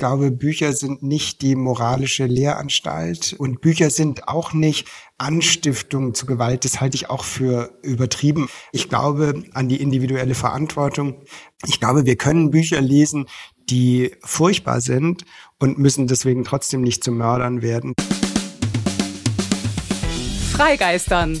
glaube, Bücher sind nicht die moralische Lehranstalt und Bücher sind auch nicht Anstiftung zu Gewalt. Das halte ich auch für übertrieben. Ich glaube an die individuelle Verantwortung. Ich glaube, wir können Bücher lesen, die furchtbar sind und müssen deswegen trotzdem nicht zu Mördern werden. Freigeistern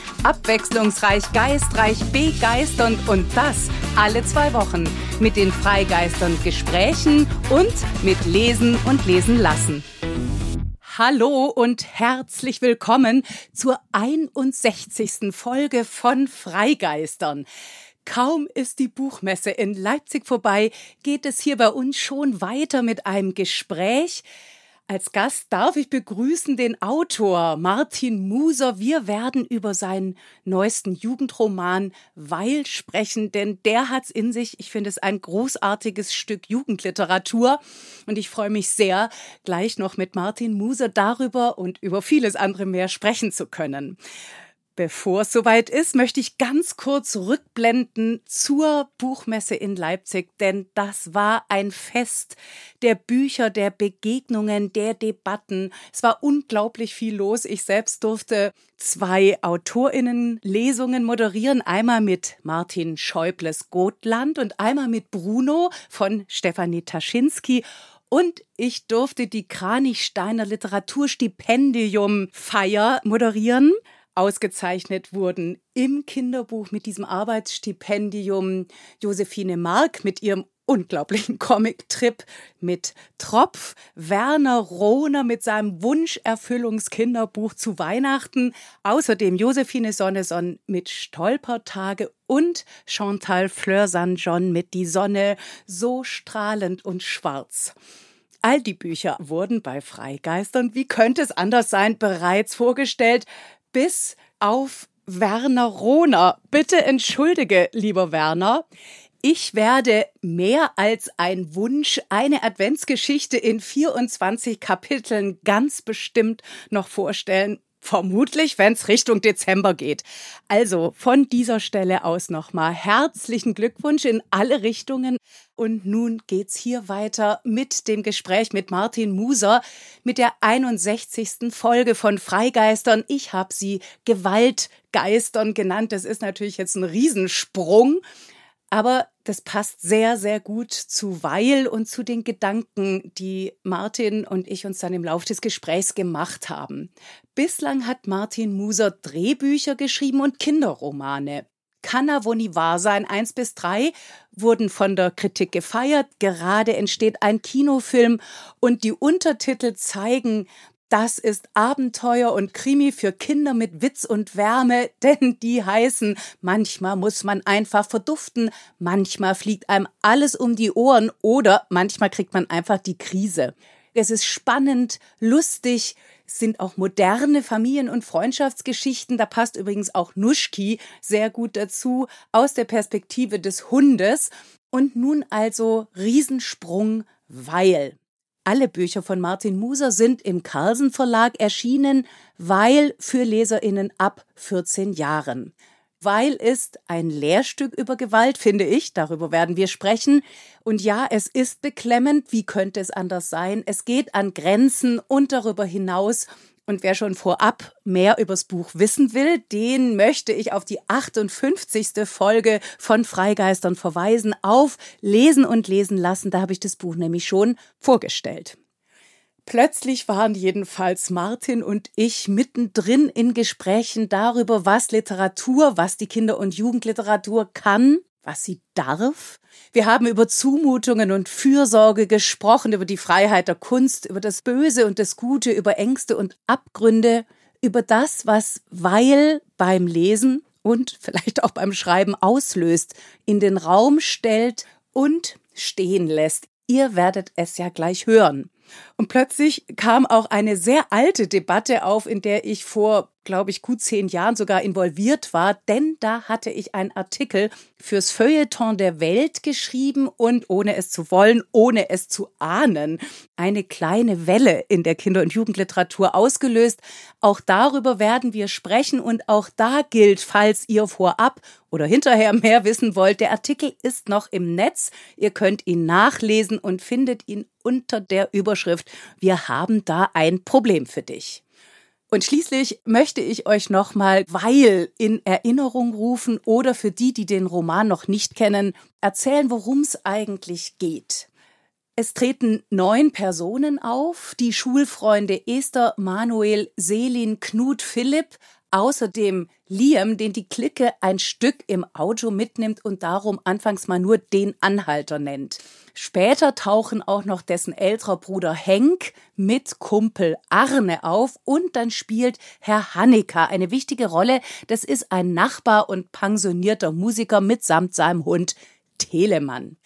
abwechslungsreich, geistreich, begeisternd und das alle zwei Wochen mit den Freigeistern Gesprächen und mit Lesen und Lesen lassen. Hallo und herzlich willkommen zur 61. Folge von Freigeistern. Kaum ist die Buchmesse in Leipzig vorbei, geht es hier bei uns schon weiter mit einem Gespräch, als Gast darf ich begrüßen den Autor Martin Muser. Wir werden über seinen neuesten Jugendroman Weil sprechen, denn der hat's in sich. Ich finde es ein großartiges Stück Jugendliteratur und ich freue mich sehr, gleich noch mit Martin Muser darüber und über vieles andere mehr sprechen zu können. Bevor es soweit ist, möchte ich ganz kurz rückblenden zur Buchmesse in Leipzig, denn das war ein Fest der Bücher, der Begegnungen, der Debatten. Es war unglaublich viel los. Ich selbst durfte zwei Autorinnenlesungen moderieren, einmal mit Martin Schäubles Gotland und einmal mit Bruno von Stefanie Taschinski. Und ich durfte die Kranichsteiner Literaturstipendium Feier moderieren ausgezeichnet wurden im Kinderbuch mit diesem Arbeitsstipendium Josephine Mark mit ihrem unglaublichen Comic-Trip mit Tropf, Werner Rohner mit seinem Wunscherfüllungskinderbuch zu Weihnachten, außerdem Josephine Sonneson mit Stolpertage und Chantal Fleur-San John mit Die Sonne. So strahlend und schwarz. All die Bücher wurden bei Freigeistern, wie könnte es anders sein, bereits vorgestellt bis auf Werner Rohner. Bitte entschuldige, lieber Werner. Ich werde mehr als ein Wunsch, eine Adventsgeschichte in 24 Kapiteln ganz bestimmt noch vorstellen Vermutlich, wenn es Richtung Dezember geht. Also von dieser Stelle aus nochmal herzlichen Glückwunsch in alle Richtungen. Und nun geht's hier weiter mit dem Gespräch mit Martin Muser mit der 61. Folge von Freigeistern. Ich habe sie Gewaltgeistern genannt. Das ist natürlich jetzt ein Riesensprung. Aber das passt sehr, sehr gut zu Weil und zu den Gedanken, die Martin und ich uns dann im Laufe des Gesprächs gemacht haben. Bislang hat Martin Muser Drehbücher geschrieben und Kinderromane. Kanna wo nie wahr sein, eins bis drei wurden von der Kritik gefeiert. Gerade entsteht ein Kinofilm und die Untertitel zeigen, das ist Abenteuer und Krimi für Kinder mit Witz und Wärme, denn die heißen, manchmal muss man einfach verduften, manchmal fliegt einem alles um die Ohren oder manchmal kriegt man einfach die Krise. Es ist spannend, lustig, sind auch moderne Familien- und Freundschaftsgeschichten. Da passt übrigens auch Nuschki sehr gut dazu aus der Perspektive des Hundes. Und nun also Riesensprung, weil. Alle Bücher von Martin Muser sind im Carlsen Verlag erschienen, weil für Leserinnen ab 14 Jahren. Weil ist ein Lehrstück über Gewalt, finde ich, darüber werden wir sprechen. Und ja, es ist beklemmend, wie könnte es anders sein? Es geht an Grenzen und darüber hinaus und wer schon vorab mehr übers Buch wissen will, den möchte ich auf die 58. Folge von Freigeistern verweisen, auf Lesen und Lesen lassen. Da habe ich das Buch nämlich schon vorgestellt. Plötzlich waren jedenfalls Martin und ich mittendrin in Gesprächen darüber, was Literatur, was die Kinder- und Jugendliteratur kann was sie darf. Wir haben über Zumutungen und Fürsorge gesprochen, über die Freiheit der Kunst, über das Böse und das Gute, über Ängste und Abgründe, über das, was Weil beim Lesen und vielleicht auch beim Schreiben auslöst, in den Raum stellt und stehen lässt. Ihr werdet es ja gleich hören. Und plötzlich kam auch eine sehr alte Debatte auf, in der ich vor glaube ich, gut zehn Jahren sogar involviert war, denn da hatte ich einen Artikel fürs Feuilleton der Welt geschrieben und ohne es zu wollen, ohne es zu ahnen, eine kleine Welle in der Kinder- und Jugendliteratur ausgelöst. Auch darüber werden wir sprechen und auch da gilt, falls ihr vorab oder hinterher mehr wissen wollt, der Artikel ist noch im Netz. Ihr könnt ihn nachlesen und findet ihn unter der Überschrift Wir haben da ein Problem für dich. Und schließlich möchte ich euch nochmal, weil in Erinnerung rufen oder für die, die den Roman noch nicht kennen, erzählen, worum es eigentlich geht. Es treten neun Personen auf, die Schulfreunde Esther, Manuel, Selin, Knut, Philipp, außerdem Liam, den die Clique ein Stück im Auto mitnimmt und darum anfangs mal nur den Anhalter nennt. Später tauchen auch noch dessen älterer Bruder Henk mit Kumpel Arne auf und dann spielt Herr Hanneker eine wichtige Rolle. Das ist ein Nachbar und pensionierter Musiker mitsamt seinem Hund Telemann.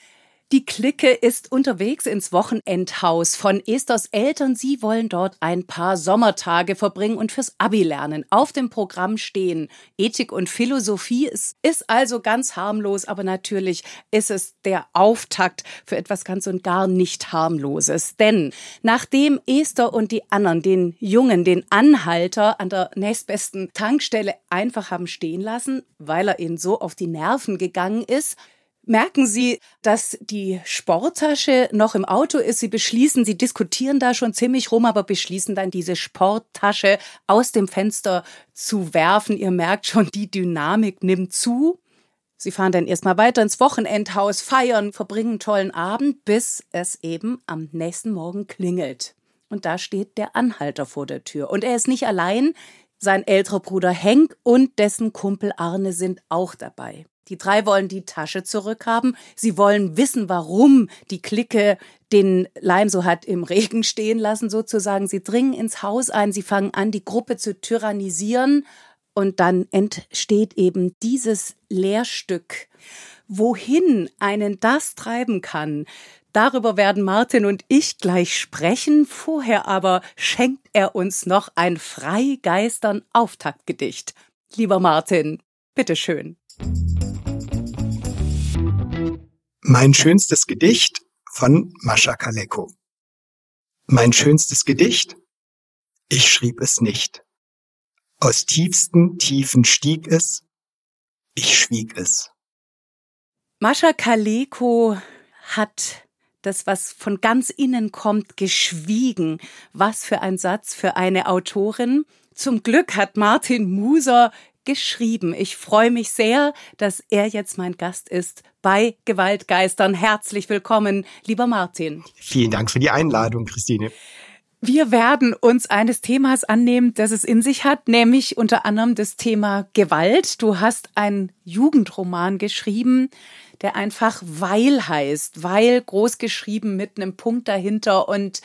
Die Clique ist unterwegs ins Wochenendhaus von Esthers Eltern. Sie wollen dort ein paar Sommertage verbringen und fürs Abi lernen. Auf dem Programm stehen Ethik und Philosophie. Es ist also ganz harmlos, aber natürlich ist es der Auftakt für etwas ganz und gar nicht harmloses. Denn nachdem Esther und die anderen den Jungen, den Anhalter an der nächstbesten Tankstelle einfach haben stehen lassen, weil er ihnen so auf die Nerven gegangen ist, merken Sie, dass die Sporttasche noch im Auto ist. Sie beschließen, Sie diskutieren da schon ziemlich rum, aber beschließen dann diese Sporttasche aus dem Fenster zu werfen. Ihr merkt schon, die Dynamik nimmt zu. Sie fahren dann erstmal weiter ins Wochenendhaus, feiern, verbringen einen tollen Abend, bis es eben am nächsten Morgen klingelt. Und da steht der Anhalter vor der Tür. Und er ist nicht allein. Sein älterer Bruder Henk und dessen Kumpel Arne sind auch dabei. Die drei wollen die Tasche zurückhaben. Sie wollen wissen, warum die Clique den Leim so hat im Regen stehen lassen, sozusagen. Sie dringen ins Haus ein, sie fangen an, die Gruppe zu tyrannisieren. Und dann entsteht eben dieses Lehrstück. Wohin einen das treiben kann, darüber werden Martin und ich gleich sprechen. Vorher aber schenkt er uns noch ein Freigeistern Auftaktgedicht. Lieber Martin, bitteschön. Mein schönstes Gedicht von Mascha Kaleko. Mein schönstes Gedicht? Ich schrieb es nicht. Aus tiefsten Tiefen stieg es, ich schwieg es. Mascha Kaleko hat das, was von ganz innen kommt, geschwiegen. Was für ein Satz für eine Autorin. Zum Glück hat Martin Muser geschrieben. Ich freue mich sehr, dass er jetzt mein Gast ist bei Gewaltgeistern. Herzlich willkommen, lieber Martin. Vielen Dank für die Einladung, Christine. Wir werden uns eines Themas annehmen, das es in sich hat, nämlich unter anderem das Thema Gewalt. Du hast einen Jugendroman geschrieben, der einfach Weil heißt, Weil groß geschrieben mit einem Punkt dahinter und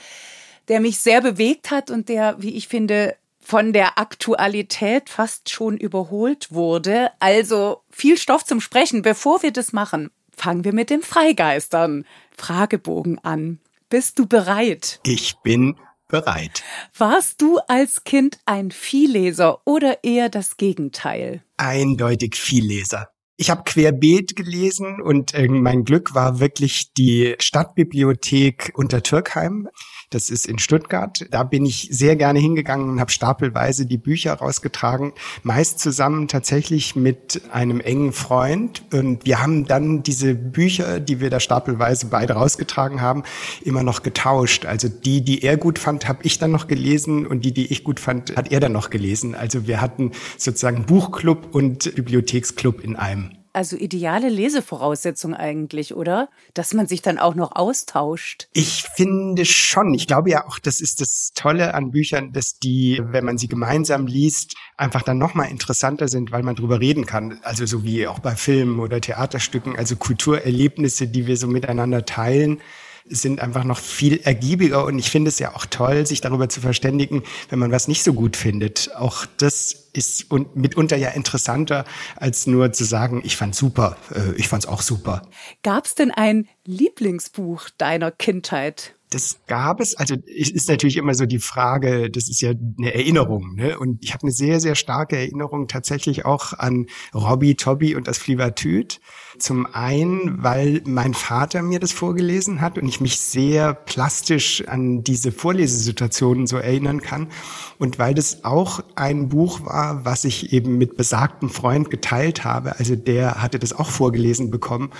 der mich sehr bewegt hat und der, wie ich finde, von der Aktualität fast schon überholt wurde. Also viel Stoff zum Sprechen. Bevor wir das machen, fangen wir mit dem Freigeistern Fragebogen an. Bist du bereit? Ich bin bereit. Warst du als Kind ein Vielleser oder eher das Gegenteil? Eindeutig Vielleser. Ich habe querbeet gelesen und äh, mein Glück war wirklich die Stadtbibliothek unter Türkheim. Das ist in Stuttgart. Da bin ich sehr gerne hingegangen und habe stapelweise die Bücher rausgetragen, meist zusammen tatsächlich mit einem engen Freund. Und wir haben dann diese Bücher, die wir da stapelweise beide rausgetragen haben, immer noch getauscht. Also die, die er gut fand, habe ich dann noch gelesen und die, die ich gut fand, hat er dann noch gelesen. Also wir hatten sozusagen Buchclub und Bibliotheksclub in einem also ideale Lesevoraussetzung eigentlich, oder? Dass man sich dann auch noch austauscht. Ich finde schon. Ich glaube ja auch, das ist das Tolle an Büchern, dass die, wenn man sie gemeinsam liest, einfach dann nochmal interessanter sind, weil man drüber reden kann. Also so wie auch bei Filmen oder Theaterstücken, also Kulturerlebnisse, die wir so miteinander teilen sind einfach noch viel ergiebiger und ich finde es ja auch toll, sich darüber zu verständigen, wenn man was nicht so gut findet. Auch das ist und mitunter ja interessanter, als nur zu sagen, ich fand's super, äh, ich fand's auch super. Gab's denn ein Lieblingsbuch deiner Kindheit? Das gab es. Also ist natürlich immer so die Frage, das ist ja eine Erinnerung. Ne? Und ich habe eine sehr, sehr starke Erinnerung tatsächlich auch an Robbie, Tobby und das Flivertüt. Zum einen, weil mein Vater mir das vorgelesen hat und ich mich sehr plastisch an diese Vorlesesituationen so erinnern kann. Und weil das auch ein Buch war, was ich eben mit besagtem Freund geteilt habe. Also der hatte das auch vorgelesen bekommen.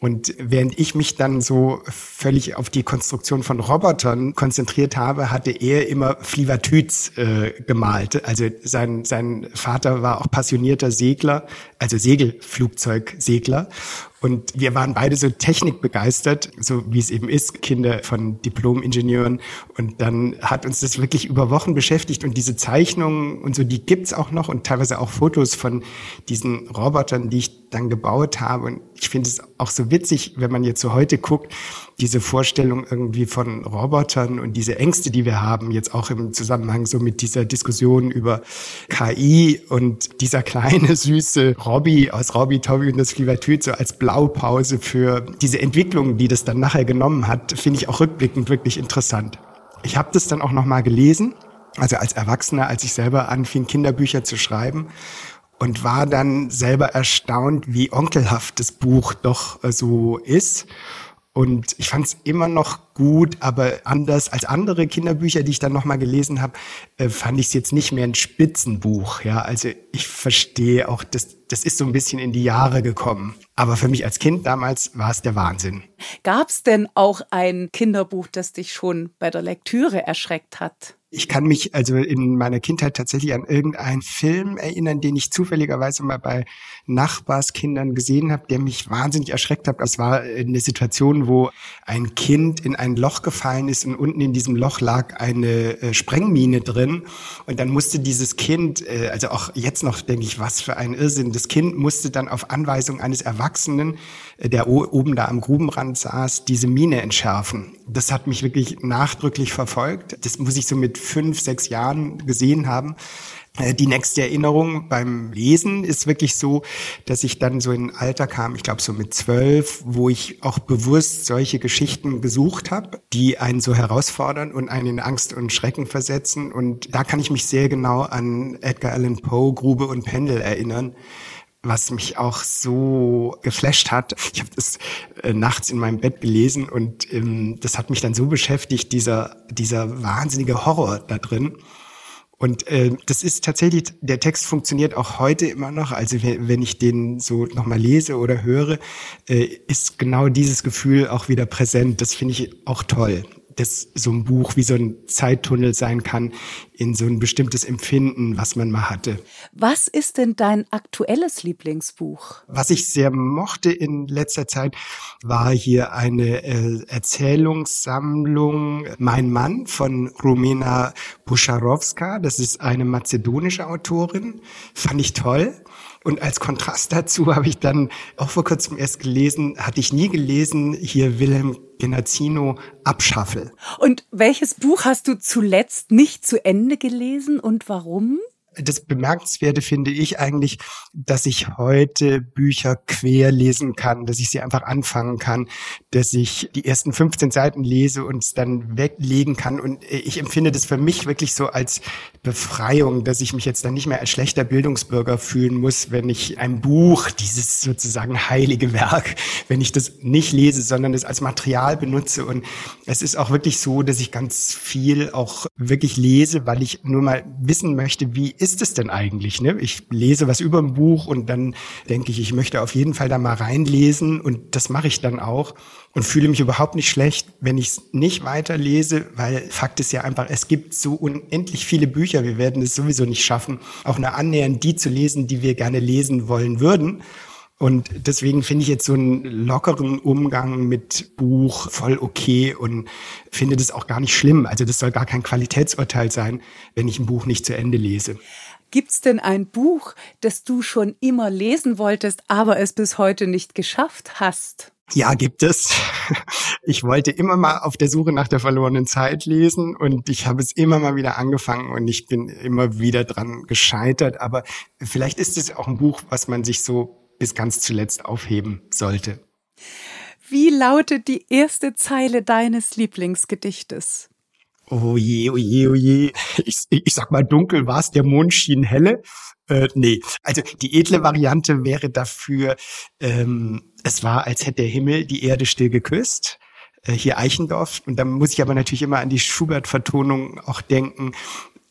Und während ich mich dann so völlig auf die Konstruktion von Robotern konzentriert habe, hatte er immer Flivatüts äh, gemalt. Also sein, sein Vater war auch passionierter Segler, also Segelflugzeugsegler. Und wir waren beide so technikbegeistert, so wie es eben ist, Kinder von Diplom-Ingenieuren. Und dann hat uns das wirklich über Wochen beschäftigt. Und diese Zeichnungen und so, die gibt's auch noch und teilweise auch Fotos von diesen Robotern, die ich dann gebaut habe. Und ich finde es auch so witzig, wenn man jetzt so heute guckt, diese Vorstellung irgendwie von Robotern und diese Ängste, die wir haben, jetzt auch im Zusammenhang so mit dieser Diskussion über KI und dieser kleine süße Robby aus Robby, Toby und das Flivertüt so als Blaupause für diese Entwicklung, die das dann nachher genommen hat, finde ich auch rückblickend wirklich interessant. Ich habe das dann auch nochmal gelesen, also als Erwachsener, als ich selber anfing, Kinderbücher zu schreiben und war dann selber erstaunt, wie onkelhaft das Buch doch äh, so ist und ich fand es immer noch gut, aber anders als andere Kinderbücher, die ich dann nochmal gelesen habe, äh, fand ich es jetzt nicht mehr ein Spitzenbuch. Ja, also ich verstehe auch, das, das ist so ein bisschen in die Jahre gekommen. Aber für mich als Kind damals war es der Wahnsinn. Gab es denn auch ein Kinderbuch, das dich schon bei der Lektüre erschreckt hat? Ich kann mich also in meiner Kindheit tatsächlich an irgendeinen Film erinnern, den ich zufälligerweise mal bei Nachbarskindern gesehen habe, der mich wahnsinnig erschreckt hat. Es war eine Situation, wo ein Kind in ein Loch gefallen ist und unten in diesem Loch lag eine äh, Sprengmine drin. Und dann musste dieses Kind, äh, also auch jetzt noch denke ich, was für ein Irrsinn, das Kind musste dann auf Anweisung eines Erwachsenen, äh, der oben da am Grubenrand saß, diese Mine entschärfen. Das hat mich wirklich nachdrücklich verfolgt. Das muss ich so mit fünf, sechs Jahren gesehen haben. Äh, die nächste Erinnerung beim Lesen ist wirklich so, dass ich dann so in ein Alter kam, ich glaube so mit zwölf, wo ich auch bewusst solche Geschichten gesucht habe, die einen so herausfordern und einen in Angst und Schrecken versetzen. Und da kann ich mich sehr genau an Edgar Allan Poe, Grube und Pendel erinnern was mich auch so geflasht hat. Ich habe das äh, nachts in meinem Bett gelesen und ähm, das hat mich dann so beschäftigt, dieser, dieser wahnsinnige Horror da drin. Und äh, das ist tatsächlich, der Text funktioniert auch heute immer noch. Also wenn ich den so nochmal lese oder höre, äh, ist genau dieses Gefühl auch wieder präsent. Das finde ich auch toll dass so ein Buch wie so ein Zeittunnel sein kann in so ein bestimmtes Empfinden, was man mal hatte. Was ist denn dein aktuelles Lieblingsbuch? Was ich sehr mochte in letzter Zeit, war hier eine äh, Erzählungssammlung Mein Mann von Rumena Buscharowska. Das ist eine mazedonische Autorin. Fand ich toll. Und als Kontrast dazu habe ich dann auch vor kurzem erst gelesen, hatte ich nie gelesen, hier Wilhelm Genazzino Abschaffel. Und welches Buch hast du zuletzt nicht zu Ende gelesen und warum? Das Bemerkenswerte finde ich eigentlich, dass ich heute Bücher quer lesen kann, dass ich sie einfach anfangen kann, dass ich die ersten 15 Seiten lese und es dann weglegen kann. Und ich empfinde das für mich wirklich so als Befreiung, dass ich mich jetzt dann nicht mehr als schlechter Bildungsbürger fühlen muss, wenn ich ein Buch, dieses sozusagen heilige Werk, wenn ich das nicht lese, sondern es als Material benutze. Und es ist auch wirklich so, dass ich ganz viel auch wirklich lese, weil ich nur mal wissen möchte, wie ist es denn eigentlich? Ne? Ich lese was über ein Buch und dann denke ich, ich möchte auf jeden Fall da mal reinlesen und das mache ich dann auch und fühle mich überhaupt nicht schlecht, wenn ich es nicht weiterlese, weil Fakt ist ja einfach, es gibt so unendlich viele Bücher, wir werden es sowieso nicht schaffen, auch nur annähernd die zu lesen, die wir gerne lesen wollen würden. Und deswegen finde ich jetzt so einen lockeren Umgang mit Buch voll okay und finde das auch gar nicht schlimm. Also das soll gar kein Qualitätsurteil sein, wenn ich ein Buch nicht zu Ende lese. Gibt's denn ein Buch, das du schon immer lesen wolltest, aber es bis heute nicht geschafft hast? Ja, gibt es. Ich wollte immer mal auf der Suche nach der verlorenen Zeit lesen und ich habe es immer mal wieder angefangen und ich bin immer wieder dran gescheitert. Aber vielleicht ist es auch ein Buch, was man sich so bis ganz zuletzt aufheben sollte. Wie lautet die erste Zeile deines Lieblingsgedichtes? Oh je, oh je, oh je. Ich, ich sag mal, dunkel war es, der Mond schien helle. Äh, nee, also die edle Variante wäre dafür, ähm, es war, als hätte der Himmel die Erde still geküsst. Äh, hier Eichendorf. Und da muss ich aber natürlich immer an die Schubert-Vertonung auch denken.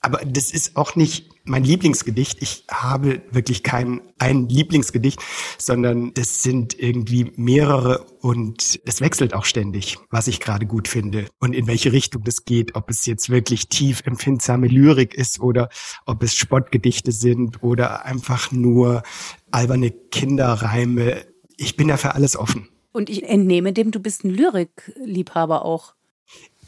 Aber das ist auch nicht mein Lieblingsgedicht. Ich habe wirklich kein ein Lieblingsgedicht, sondern das sind irgendwie mehrere und es wechselt auch ständig, was ich gerade gut finde und in welche Richtung das geht, ob es jetzt wirklich tief empfindsame Lyrik ist oder ob es Spottgedichte sind oder einfach nur alberne Kinderreime. Ich bin dafür alles offen. Und ich entnehme dem, du bist ein Lyrikliebhaber auch.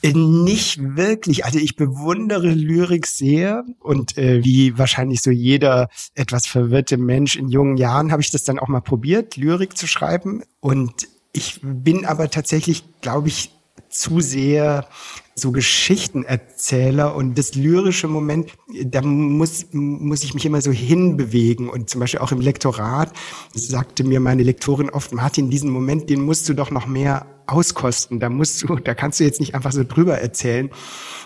Nicht wirklich. Also ich bewundere Lyrik sehr und äh, wie wahrscheinlich so jeder etwas verwirrte Mensch in jungen Jahren habe ich das dann auch mal probiert, Lyrik zu schreiben. Und ich bin aber tatsächlich, glaube ich, zu sehr so Geschichtenerzähler und das lyrische Moment, da muss, muss ich mich immer so hinbewegen und zum Beispiel auch im Lektorat sagte mir meine Lektorin oft, Martin, diesen Moment, den musst du doch noch mehr auskosten. Da musst du, da kannst du jetzt nicht einfach so drüber erzählen.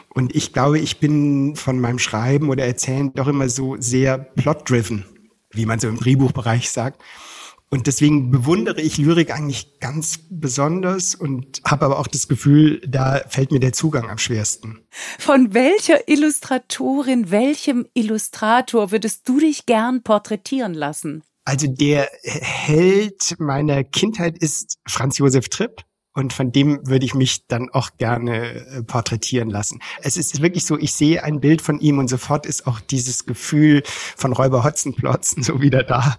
Und ich glaube, ich bin von meinem Schreiben oder Erzählen doch immer so sehr plot-driven, wie man so im Drehbuchbereich sagt. Und deswegen bewundere ich Lyrik eigentlich ganz besonders und habe aber auch das Gefühl, da fällt mir der Zugang am schwersten. Von welcher Illustratorin, welchem Illustrator würdest du dich gern porträtieren lassen? Also der Held meiner Kindheit ist Franz Josef Tripp. Und von dem würde ich mich dann auch gerne äh, porträtieren lassen. Es ist wirklich so, ich sehe ein Bild von ihm und sofort ist auch dieses Gefühl von Räuber Hotzenplotzen so wieder da.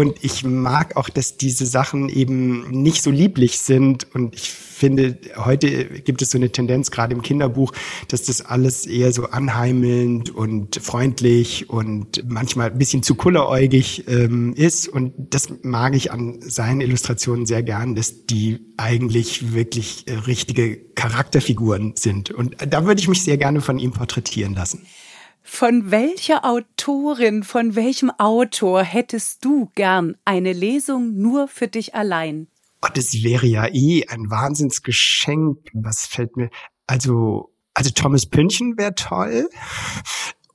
Und ich mag auch, dass diese Sachen eben nicht so lieblich sind. Und ich finde, heute gibt es so eine Tendenz, gerade im Kinderbuch, dass das alles eher so anheimelnd und freundlich und manchmal ein bisschen zu kulleräugig ähm, ist. Und das mag ich an seinen Illustrationen sehr gern, dass die eigentlich wirklich äh, richtige Charakterfiguren sind. Und da würde ich mich sehr gerne von ihm porträtieren lassen. Von welcher Autorin, von welchem Autor hättest du gern eine Lesung nur für dich allein? Oh, das wäre ja eh ein Wahnsinnsgeschenk. Was fällt mir? Also, also Thomas Pünchen wäre toll.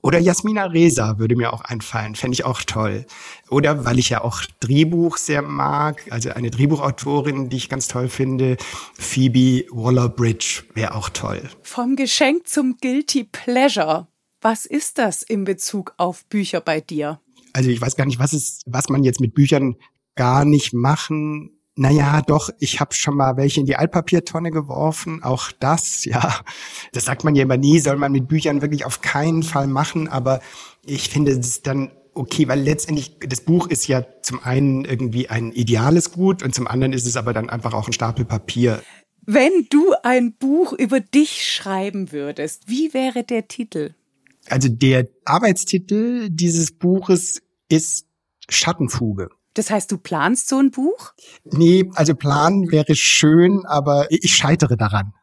Oder Jasmina Reza würde mir auch einfallen, fände ich auch toll. Oder weil ich ja auch Drehbuch sehr mag, also eine Drehbuchautorin, die ich ganz toll finde, Phoebe Waller-Bridge wäre auch toll. Vom Geschenk zum Guilty Pleasure. Was ist das in Bezug auf Bücher bei dir? Also ich weiß gar nicht, was ist, was man jetzt mit Büchern gar nicht machen naja, doch, ich habe schon mal welche in die Altpapiertonne geworfen. Auch das, ja, das sagt man ja immer nie, soll man mit Büchern wirklich auf keinen Fall machen. Aber ich finde es dann okay, weil letztendlich das Buch ist ja zum einen irgendwie ein ideales Gut und zum anderen ist es aber dann einfach auch ein Stapel Papier. Wenn du ein Buch über dich schreiben würdest, wie wäre der Titel? Also der Arbeitstitel dieses Buches ist Schattenfuge. Das heißt, du planst so ein Buch? Nee, also planen wäre schön, aber ich scheitere daran.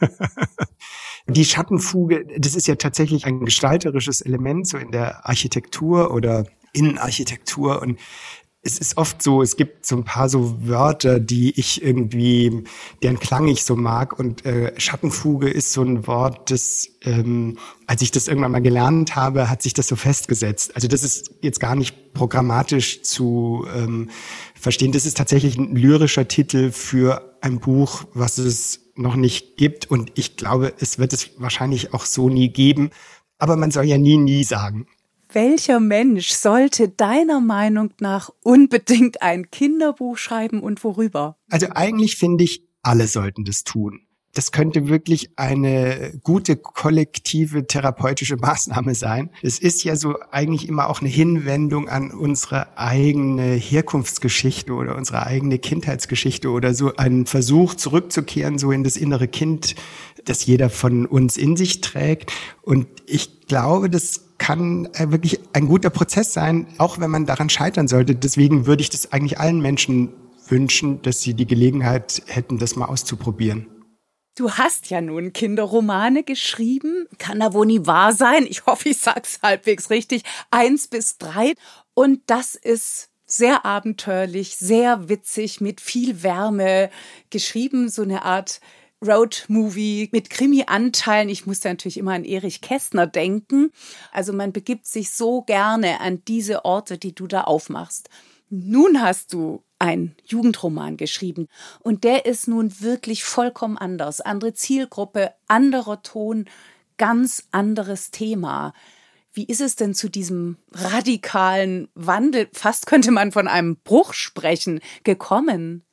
Die Schattenfuge, das ist ja tatsächlich ein gestalterisches Element so in der Architektur oder Innenarchitektur und es ist oft so, es gibt so ein paar so Wörter, die ich irgendwie, deren Klang ich so mag. Und äh, Schattenfuge ist so ein Wort, das, ähm, als ich das irgendwann mal gelernt habe, hat sich das so festgesetzt. Also das ist jetzt gar nicht programmatisch zu ähm, verstehen. Das ist tatsächlich ein lyrischer Titel für ein Buch, was es noch nicht gibt. Und ich glaube, es wird es wahrscheinlich auch so nie geben. Aber man soll ja nie, nie sagen. Welcher Mensch sollte deiner Meinung nach unbedingt ein Kinderbuch schreiben und worüber? Also eigentlich finde ich, alle sollten das tun. Das könnte wirklich eine gute kollektive therapeutische Maßnahme sein. Es ist ja so eigentlich immer auch eine Hinwendung an unsere eigene Herkunftsgeschichte oder unsere eigene Kindheitsgeschichte oder so ein Versuch zurückzukehren so in das innere Kind, das jeder von uns in sich trägt. Und ich glaube, das kann äh, wirklich ein guter Prozess sein, auch wenn man daran scheitern sollte. Deswegen würde ich das eigentlich allen Menschen wünschen, dass sie die Gelegenheit hätten, das mal auszuprobieren. Du hast ja nun Kinderromane geschrieben. Kann da wohl nie wahr sein. Ich hoffe, ich sag's halbwegs richtig. Eins bis drei. Und das ist sehr abenteuerlich, sehr witzig, mit viel Wärme geschrieben, so eine Art Road-Movie mit Krimi-Anteilen. Ich musste natürlich immer an Erich Kästner denken. Also man begibt sich so gerne an diese Orte, die du da aufmachst. Nun hast du ein Jugendroman geschrieben und der ist nun wirklich vollkommen anders. Andere Zielgruppe, anderer Ton, ganz anderes Thema. Wie ist es denn zu diesem radikalen Wandel, fast könnte man von einem Bruch sprechen, gekommen?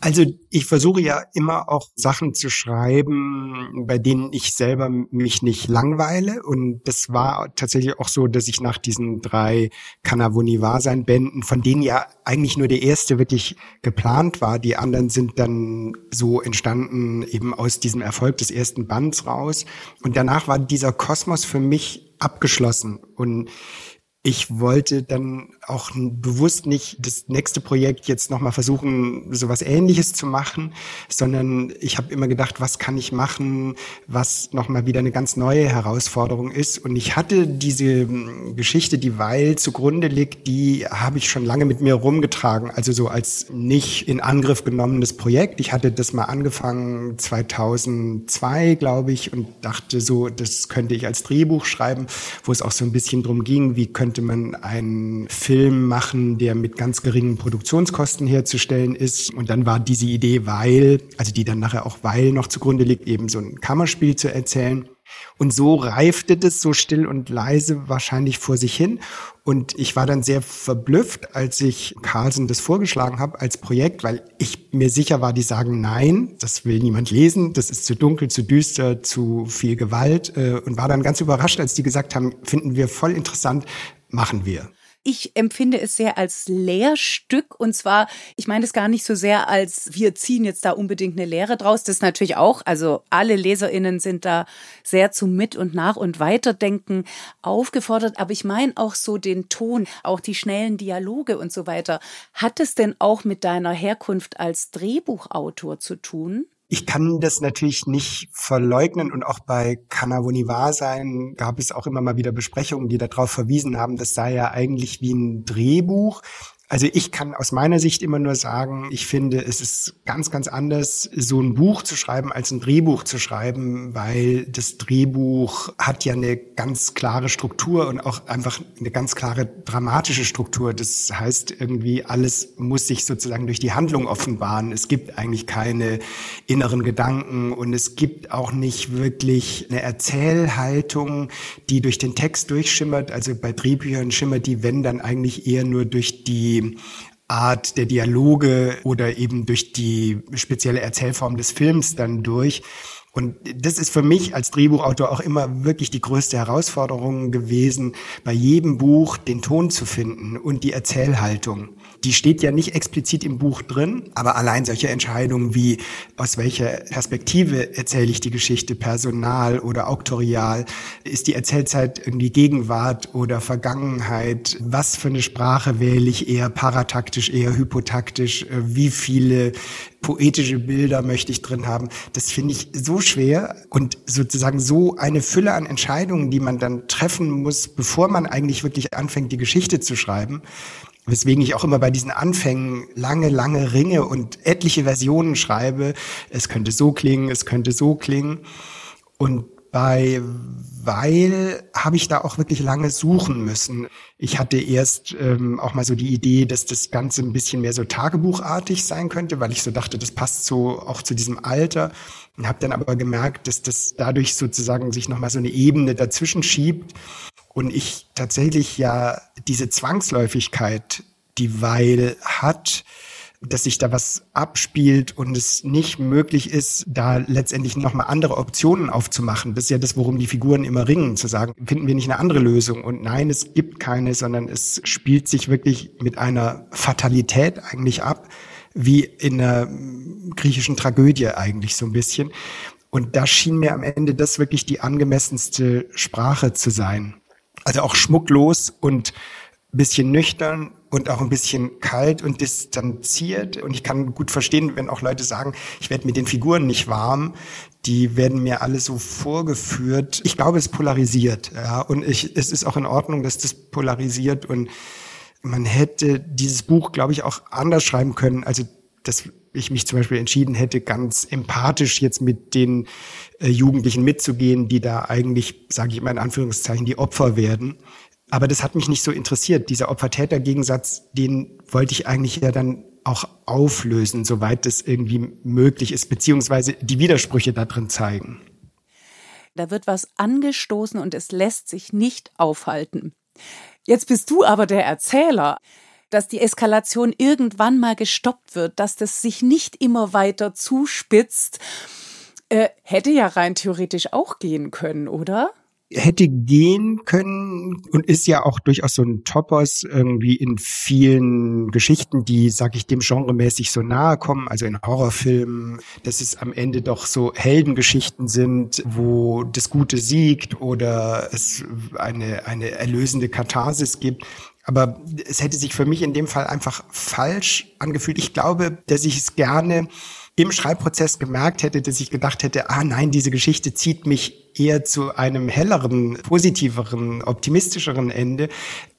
Also ich versuche ja immer auch Sachen zu schreiben, bei denen ich selber mich nicht langweile. Und das war tatsächlich auch so, dass ich nach diesen drei Kanavoni-Wahrsein-Bänden, von denen ja eigentlich nur der erste wirklich geplant war, die anderen sind dann so entstanden eben aus diesem Erfolg des ersten Bands raus. Und danach war dieser Kosmos für mich abgeschlossen. Und ich wollte dann auch bewusst nicht das nächste Projekt jetzt nochmal versuchen, sowas ähnliches zu machen, sondern ich habe immer gedacht, was kann ich machen, was nochmal wieder eine ganz neue Herausforderung ist. Und ich hatte diese hm, Geschichte, die Weil zugrunde liegt, die habe ich schon lange mit mir rumgetragen, also so als nicht in Angriff genommenes Projekt. Ich hatte das mal angefangen 2002, glaube ich, und dachte so, das könnte ich als Drehbuch schreiben, wo es auch so ein bisschen drum ging, wie könnte könnte man einen Film machen, der mit ganz geringen Produktionskosten herzustellen ist. Und dann war diese Idee, weil, also die dann nachher auch weil noch zugrunde liegt, eben so ein Kammerspiel zu erzählen. Und so reifte das so still und leise wahrscheinlich vor sich hin. Und ich war dann sehr verblüfft, als ich Carlsen das vorgeschlagen habe als Projekt, weil ich mir sicher war, die sagen nein, das will niemand lesen, das ist zu dunkel, zu düster, zu viel Gewalt. Äh, und war dann ganz überrascht, als die gesagt haben, finden wir voll interessant, machen wir ich empfinde es sehr als Lehrstück und zwar, ich meine es gar nicht so sehr als wir ziehen jetzt da unbedingt eine Lehre draus. Das natürlich auch, also alle LeserInnen sind da sehr zum Mit- und Nach- und Weiterdenken aufgefordert. Aber ich meine auch so den Ton, auch die schnellen Dialoge und so weiter. Hat es denn auch mit deiner Herkunft als Drehbuchautor zu tun? Ich kann das natürlich nicht verleugnen und auch bei Kanawoni sein gab es auch immer mal wieder Besprechungen, die darauf verwiesen haben, das sei ja eigentlich wie ein Drehbuch. Also ich kann aus meiner Sicht immer nur sagen, ich finde, es ist ganz, ganz anders, so ein Buch zu schreiben, als ein Drehbuch zu schreiben, weil das Drehbuch hat ja eine ganz klare Struktur und auch einfach eine ganz klare dramatische Struktur. Das heißt irgendwie, alles muss sich sozusagen durch die Handlung offenbaren. Es gibt eigentlich keine inneren Gedanken und es gibt auch nicht wirklich eine Erzählhaltung, die durch den Text durchschimmert. Also bei Drehbüchern schimmert die, wenn dann eigentlich eher nur durch die Art der Dialoge oder eben durch die spezielle Erzählform des Films dann durch. Und das ist für mich als Drehbuchautor auch immer wirklich die größte Herausforderung gewesen, bei jedem Buch den Ton zu finden und die Erzählhaltung. Die steht ja nicht explizit im Buch drin, aber allein solche Entscheidungen wie, aus welcher Perspektive erzähle ich die Geschichte, personal oder auktorial, ist die Erzählzeit irgendwie Gegenwart oder Vergangenheit, was für eine Sprache wähle ich eher parataktisch, eher hypotaktisch, äh, wie viele poetische Bilder möchte ich drin haben. Das finde ich so schwer und sozusagen so eine Fülle an Entscheidungen, die man dann treffen muss, bevor man eigentlich wirklich anfängt, die Geschichte zu schreiben. Weswegen ich auch immer bei diesen Anfängen lange, lange Ringe und etliche Versionen schreibe. Es könnte so klingen, es könnte so klingen. Und bei Weil habe ich da auch wirklich lange suchen müssen. Ich hatte erst ähm, auch mal so die Idee, dass das Ganze ein bisschen mehr so tagebuchartig sein könnte, weil ich so dachte, das passt so auch zu diesem Alter. Und habe dann aber gemerkt, dass das dadurch sozusagen sich nochmal so eine Ebene dazwischen schiebt und ich tatsächlich ja diese Zwangsläufigkeit, die Weil hat, dass sich da was abspielt und es nicht möglich ist, da letztendlich nochmal andere Optionen aufzumachen. Das ist ja das, worum die Figuren immer ringen, zu sagen, finden wir nicht eine andere Lösung? Und nein, es gibt keine, sondern es spielt sich wirklich mit einer Fatalität eigentlich ab, wie in einer griechischen Tragödie eigentlich so ein bisschen. Und da schien mir am Ende das wirklich die angemessenste Sprache zu sein. Also auch schmucklos und bisschen nüchtern und auch ein bisschen kalt und distanziert. Und ich kann gut verstehen, wenn auch Leute sagen, ich werde mit den Figuren nicht warm. Die werden mir alle so vorgeführt. Ich glaube, es polarisiert. Ja, und ich, es ist auch in Ordnung, dass das polarisiert und Man hätte dieses Buch, glaube ich, auch anders schreiben können. Also dass ich mich zum Beispiel entschieden hätte, ganz empathisch jetzt mit den äh, Jugendlichen mitzugehen, die da eigentlich, sage ich mal in Anführungszeichen, die Opfer werden. Aber das hat mich nicht so interessiert. Dieser Opfer-Täter-Gegensatz, den wollte ich eigentlich ja dann auch auflösen, soweit es irgendwie möglich ist, beziehungsweise die Widersprüche da drin zeigen. Da wird was angestoßen und es lässt sich nicht aufhalten. Jetzt bist du aber der Erzähler dass die Eskalation irgendwann mal gestoppt wird, dass das sich nicht immer weiter zuspitzt, äh, hätte ja rein theoretisch auch gehen können, oder? hätte gehen können und ist ja auch durchaus so ein Topos irgendwie in vielen Geschichten, die, sag ich, dem genremäßig so nahe kommen, also in Horrorfilmen, dass es am Ende doch so Heldengeschichten sind, wo das Gute siegt oder es eine, eine erlösende Katharsis gibt. Aber es hätte sich für mich in dem Fall einfach falsch angefühlt. Ich glaube, dass ich es gerne im Schreibprozess gemerkt hätte, dass ich gedacht hätte, ah nein, diese Geschichte zieht mich eher zu einem helleren, positiveren, optimistischeren Ende.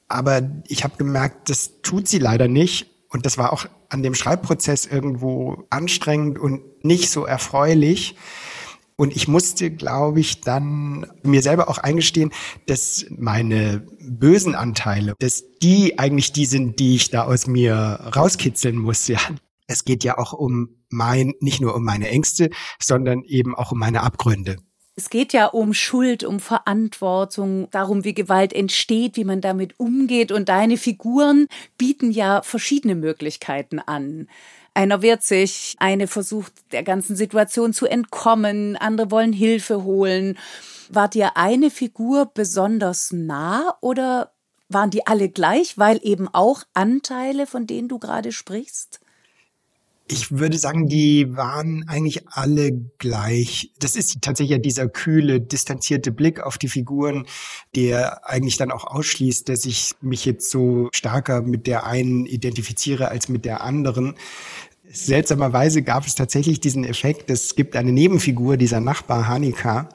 Aber ich habe gemerkt, das tut sie leider nicht. Und das war auch an dem Schreibprozess irgendwo anstrengend und nicht so erfreulich. Und ich musste, glaube ich, dann mir selber auch eingestehen, dass meine bösen Anteile, dass die eigentlich die sind, die ich da aus mir rauskitzeln muss. Ja, es geht ja auch um mein, nicht nur um meine Ängste, sondern eben auch um meine Abgründe. Es geht ja um Schuld, um Verantwortung, darum, wie Gewalt entsteht, wie man damit umgeht. Und deine Figuren bieten ja verschiedene Möglichkeiten an. Einer wehrt sich, eine versucht der ganzen Situation zu entkommen, andere wollen Hilfe holen. War dir eine Figur besonders nah oder waren die alle gleich, weil eben auch Anteile, von denen du gerade sprichst? Ich würde sagen, die waren eigentlich alle gleich. Das ist tatsächlich ja dieser kühle, distanzierte Blick auf die Figuren, der eigentlich dann auch ausschließt, dass ich mich jetzt so stärker mit der einen identifiziere als mit der anderen. Seltsamerweise gab es tatsächlich diesen Effekt, es gibt eine Nebenfigur, dieser Nachbar Hanika,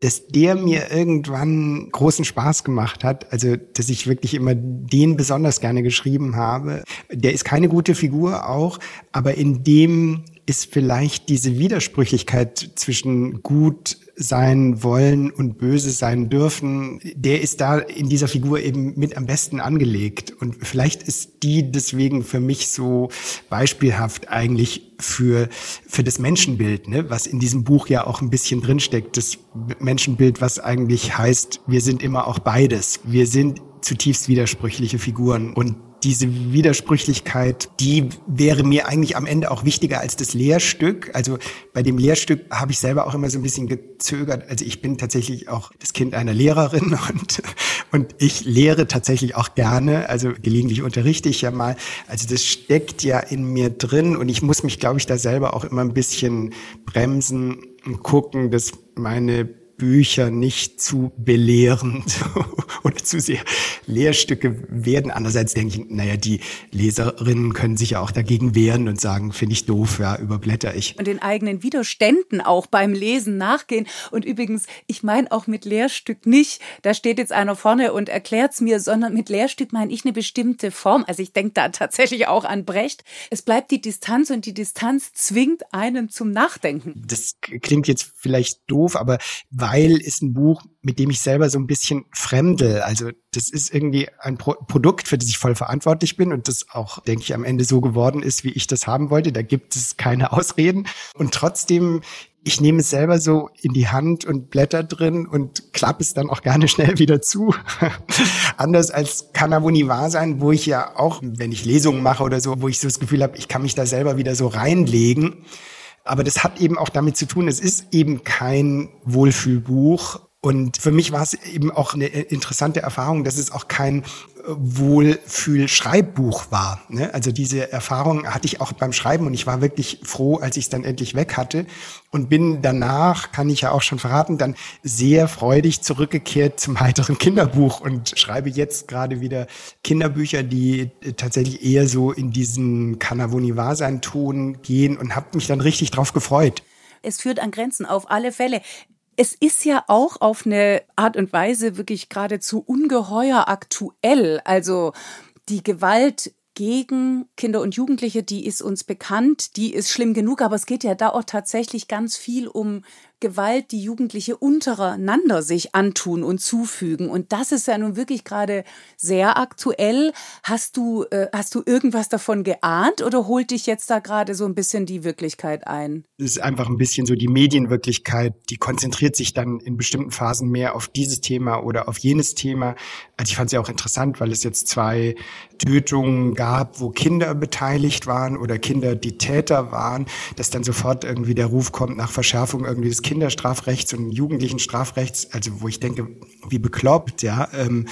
dass der mir irgendwann großen Spaß gemacht hat, also dass ich wirklich immer den besonders gerne geschrieben habe. Der ist keine gute Figur auch, aber in dem ist vielleicht diese Widersprüchlichkeit zwischen gut sein wollen und böse sein dürfen, der ist da in dieser Figur eben mit am besten angelegt. Und vielleicht ist die deswegen für mich so beispielhaft eigentlich für, für das Menschenbild, ne, was in diesem Buch ja auch ein bisschen drinsteckt. Das Menschenbild, was eigentlich heißt, wir sind immer auch beides. Wir sind zutiefst widersprüchliche Figuren und diese Widersprüchlichkeit, die wäre mir eigentlich am Ende auch wichtiger als das Lehrstück. Also bei dem Lehrstück habe ich selber auch immer so ein bisschen gezögert. Also ich bin tatsächlich auch das Kind einer Lehrerin und, und ich lehre tatsächlich auch gerne. Also gelegentlich unterrichte ich ja mal. Also das steckt ja in mir drin und ich muss mich, glaube ich, da selber auch immer ein bisschen bremsen und gucken, dass meine Bücher nicht zu belehrend oder zu sehr Lehrstücke werden. Andererseits denke ich, naja, die Leserinnen können sich ja auch dagegen wehren und sagen, finde ich doof, ja, überblätter ich. Und den eigenen Widerständen auch beim Lesen nachgehen. Und übrigens, ich meine auch mit Lehrstück nicht, da steht jetzt einer vorne und erklärt's mir, sondern mit Lehrstück meine ich eine bestimmte Form. Also ich denke da tatsächlich auch an Brecht. Es bleibt die Distanz und die Distanz zwingt einen zum Nachdenken. Das klingt jetzt vielleicht doof, aber weil ist ein Buch, mit dem ich selber so ein bisschen fremdel. Also das ist irgendwie ein Pro Produkt, für das ich voll verantwortlich bin und das auch, denke ich, am Ende so geworden ist, wie ich das haben wollte. Da gibt es keine Ausreden. Und trotzdem ich nehme es selber so in die Hand und blätter drin und klappe es dann auch gerne schnell wieder zu. Anders als kann aber nie wahr sein, wo ich ja auch, wenn ich Lesungen mache oder so, wo ich so das Gefühl habe, ich kann mich da selber wieder so reinlegen. Aber das hat eben auch damit zu tun, es ist eben kein Wohlfühlbuch. Und für mich war es eben auch eine interessante Erfahrung, dass es auch kein Wohlfühl-Schreibbuch war. Ne? Also diese Erfahrung hatte ich auch beim Schreiben und ich war wirklich froh, als ich es dann endlich weg hatte und bin danach, kann ich ja auch schon verraten, dann sehr freudig zurückgekehrt zum heiteren Kinderbuch und schreibe jetzt gerade wieder Kinderbücher, die tatsächlich eher so in diesen Kanavoniva-Sein-Ton gehen und habe mich dann richtig drauf gefreut. Es führt an Grenzen auf alle Fälle es ist ja auch auf eine Art und Weise wirklich geradezu ungeheuer aktuell. Also die Gewalt gegen Kinder und Jugendliche, die ist uns bekannt, die ist schlimm genug, aber es geht ja da auch tatsächlich ganz viel um Gewalt, die Jugendliche untereinander sich antun und zufügen. Und das ist ja nun wirklich gerade sehr aktuell. Hast du, äh, hast du irgendwas davon geahnt oder holt dich jetzt da gerade so ein bisschen die Wirklichkeit ein? Es ist einfach ein bisschen so die Medienwirklichkeit, die konzentriert sich dann in bestimmten Phasen mehr auf dieses Thema oder auf jenes Thema. Also ich fand es ja auch interessant, weil es jetzt zwei Tötungen gab, wo Kinder beteiligt waren oder Kinder die Täter waren, dass dann sofort irgendwie der Ruf kommt nach Verschärfung irgendwie des Kinderstrafrechts und jugendlichen Strafrechts, also wo ich denke, wie bekloppt, ja. Ähm,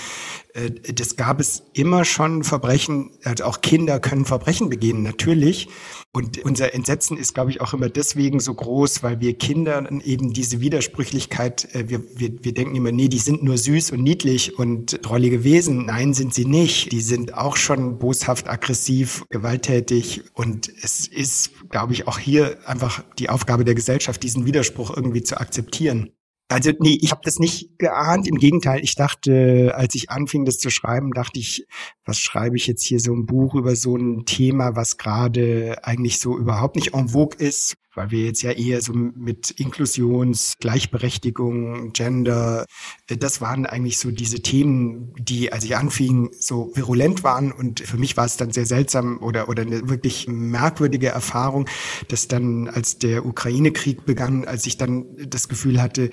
äh, das gab es immer schon Verbrechen, also auch Kinder können Verbrechen begehen, natürlich. Und unser Entsetzen ist, glaube ich, auch immer deswegen so groß, weil wir Kindern eben diese Widersprüchlichkeit, äh, wir, wir, wir denken immer, nee, die sind nur süß und niedlich und drollige Wesen. Nein, sind sie nicht. Die sind auch schon boshaft, aggressiv, gewalttätig. Und es ist, glaube ich, auch hier einfach die Aufgabe der Gesellschaft, diesen Widerspruch irgendwie zu akzeptieren. Also nee, ich habe das nicht geahnt. Im Gegenteil, ich dachte, als ich anfing, das zu schreiben, dachte ich, was schreibe ich jetzt hier so ein Buch über so ein Thema, was gerade eigentlich so überhaupt nicht en vogue ist, weil wir jetzt ja eher so mit Inklusions, Gleichberechtigung, Gender, äh, das waren eigentlich so diese Themen, die, als ich anfing, so virulent waren. Und für mich war es dann sehr seltsam oder, oder eine wirklich merkwürdige Erfahrung, dass dann, als der Ukraine-Krieg begann, als ich dann das Gefühl hatte,